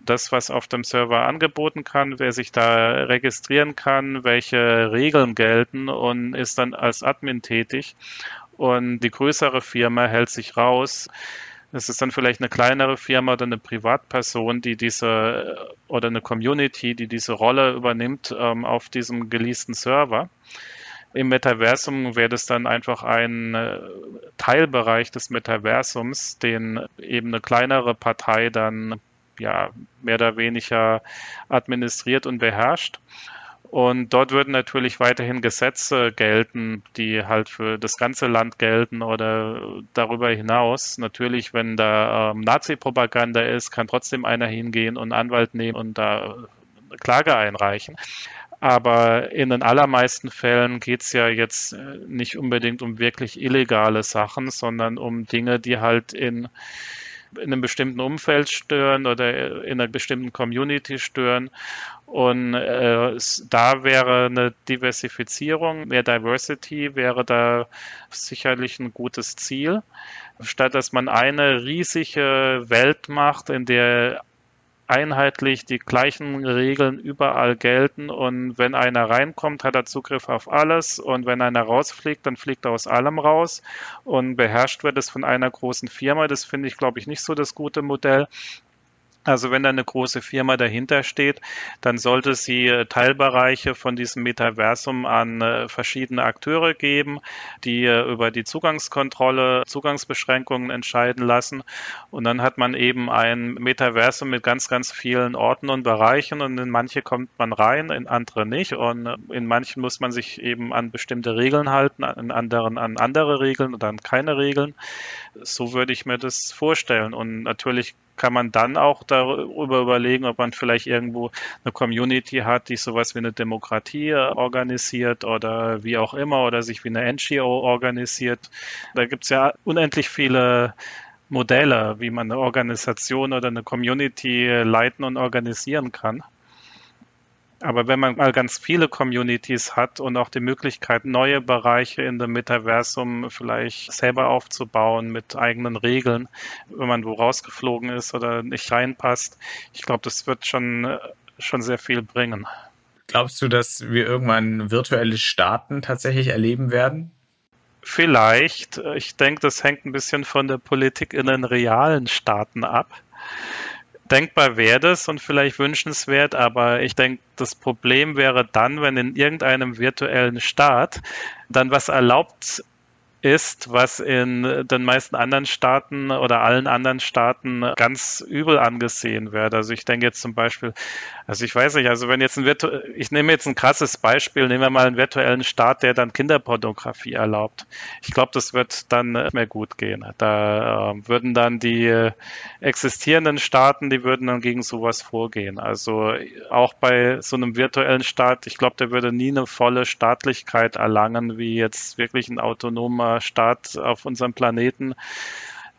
das, was auf dem Server angeboten kann, wer sich da registrieren kann, welche Regeln gelten und ist dann als Admin tätig. Und die größere Firma hält sich raus es ist dann vielleicht eine kleinere Firma oder eine Privatperson, die diese oder eine Community, die diese Rolle übernimmt ähm, auf diesem geleasten Server. Im Metaversum wäre das dann einfach ein äh, Teilbereich des Metaversums, den eben eine kleinere Partei dann ja mehr oder weniger administriert und beherrscht. Und dort würden natürlich weiterhin Gesetze gelten, die halt für das ganze Land gelten oder darüber hinaus. Natürlich, wenn da ähm, Nazi-Propaganda ist, kann trotzdem einer hingehen und einen Anwalt nehmen und da Klage einreichen. Aber in den allermeisten Fällen geht es ja jetzt äh, nicht unbedingt um wirklich illegale Sachen, sondern um Dinge, die halt in in einem bestimmten Umfeld stören oder in einer bestimmten Community stören. Und äh, da wäre eine Diversifizierung, mehr Diversity wäre da sicherlich ein gutes Ziel. Statt dass man eine riesige Welt macht, in der einheitlich die gleichen Regeln überall gelten und wenn einer reinkommt, hat er Zugriff auf alles und wenn einer rausfliegt, dann fliegt er aus allem raus und beherrscht wird es von einer großen Firma. Das finde ich, glaube ich, nicht so das gute Modell. Also wenn da eine große Firma dahinter steht, dann sollte sie äh, Teilbereiche von diesem Metaversum an äh, verschiedene Akteure geben, die äh, über die Zugangskontrolle, Zugangsbeschränkungen entscheiden lassen. Und dann hat man eben ein Metaversum mit ganz, ganz vielen Orten und Bereichen und in manche kommt man rein, in andere nicht. Und in manchen muss man sich eben an bestimmte Regeln halten, in anderen an andere Regeln und an keine Regeln. So würde ich mir das vorstellen. Und natürlich kann man dann auch darüber überlegen, ob man vielleicht irgendwo eine Community hat, die sowas wie eine Demokratie organisiert oder wie auch immer oder sich wie eine NGO organisiert. Da gibt es ja unendlich viele Modelle, wie man eine Organisation oder eine Community leiten und organisieren kann. Aber wenn man mal ganz viele Communities hat und auch die Möglichkeit, neue Bereiche in dem Metaversum vielleicht selber aufzubauen mit eigenen Regeln, wenn man wo rausgeflogen ist oder nicht reinpasst, ich glaube, das wird schon, schon sehr viel bringen. Glaubst du, dass wir irgendwann virtuelle Staaten tatsächlich erleben werden? Vielleicht. Ich denke, das hängt ein bisschen von der Politik in den realen Staaten ab denkbar wäre das und vielleicht wünschenswert, aber ich denke, das Problem wäre dann, wenn in irgendeinem virtuellen Staat dann was erlaubt ist, was in den meisten anderen Staaten oder allen anderen Staaten ganz übel angesehen wird. Also ich denke jetzt zum Beispiel, also ich weiß nicht, also wenn jetzt ein Virtu ich nehme jetzt ein krasses Beispiel, nehmen wir mal einen virtuellen Staat, der dann Kinderpornografie erlaubt. Ich glaube, das wird dann nicht mehr gut gehen. Da äh, würden dann die existierenden Staaten, die würden dann gegen sowas vorgehen. Also auch bei so einem virtuellen Staat, ich glaube, der würde nie eine volle Staatlichkeit erlangen, wie jetzt wirklich ein autonomer Staat auf unserem Planeten.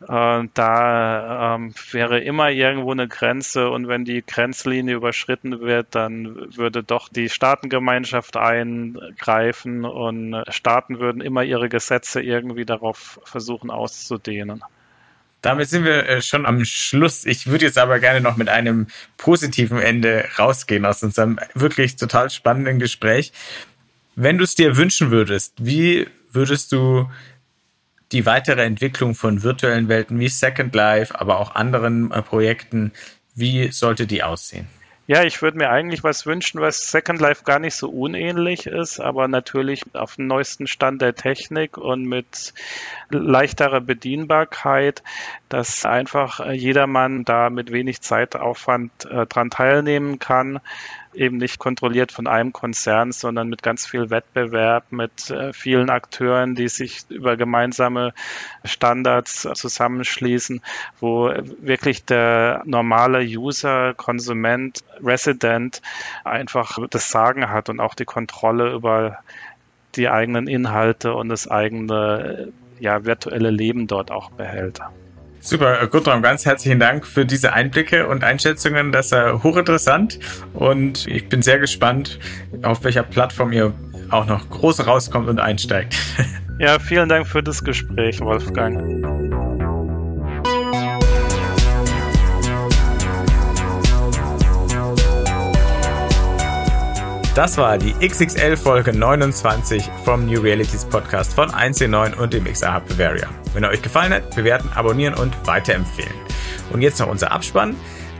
Äh, da ähm, wäre immer irgendwo eine Grenze und wenn die Grenzlinie überschritten wird, dann würde doch die Staatengemeinschaft eingreifen und Staaten würden immer ihre Gesetze irgendwie darauf versuchen auszudehnen. Damit sind wir äh, schon am Schluss. Ich würde jetzt aber gerne noch mit einem positiven Ende rausgehen aus unserem wirklich total spannenden Gespräch. Wenn du es dir wünschen würdest, wie würdest du die weitere Entwicklung von virtuellen Welten wie Second Life, aber auch anderen äh, Projekten, wie sollte die aussehen? Ja, ich würde mir eigentlich was wünschen, was Second Life gar nicht so unähnlich ist, aber natürlich auf dem neuesten Stand der Technik und mit leichterer Bedienbarkeit, dass einfach jedermann da mit wenig Zeitaufwand äh, dran teilnehmen kann eben nicht kontrolliert von einem Konzern, sondern mit ganz viel Wettbewerb, mit äh, vielen Akteuren, die sich über gemeinsame Standards zusammenschließen, wo wirklich der normale User, Konsument, Resident einfach das Sagen hat und auch die Kontrolle über die eigenen Inhalte und das eigene ja, virtuelle Leben dort auch behält. Super, Gudrun, ganz herzlichen Dank für diese Einblicke und Einschätzungen. Das ist hochinteressant und ich bin sehr gespannt, auf welcher Plattform ihr auch noch groß rauskommt und einsteigt. Ja, vielen Dank für das Gespräch, Wolfgang. Das war die XXL Folge 29 vom New Realities Podcast von 1C9 und dem XR Hub Bavaria. Wenn er euch gefallen hat, bewerten, abonnieren und weiterempfehlen. Und jetzt noch unser Abspann.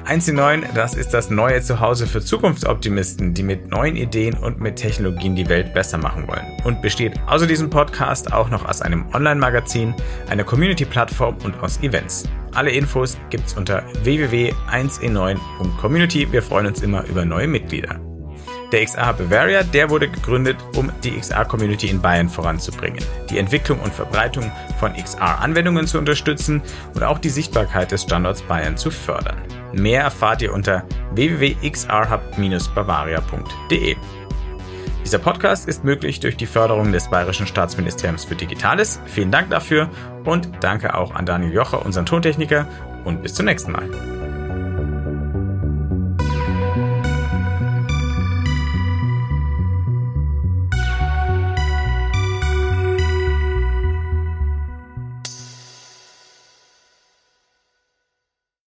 1C9, das ist das neue Zuhause für Zukunftsoptimisten, die mit neuen Ideen und mit Technologien die Welt besser machen wollen. Und besteht außer diesem Podcast auch noch aus einem Online-Magazin, einer Community-Plattform und aus Events. Alle Infos gibt's unter www.1e9.community. Wir freuen uns immer über neue Mitglieder. Der XR Bavaria, der wurde gegründet, um die XR-Community in Bayern voranzubringen, die Entwicklung und Verbreitung von XR-Anwendungen zu unterstützen und auch die Sichtbarkeit des Standorts Bayern zu fördern. Mehr erfahrt ihr unter www.xrhub-bavaria.de. Dieser Podcast ist möglich durch die Förderung des Bayerischen Staatsministeriums für Digitales. Vielen Dank dafür und danke auch an Daniel Jocher, unseren Tontechniker, und bis zum nächsten Mal.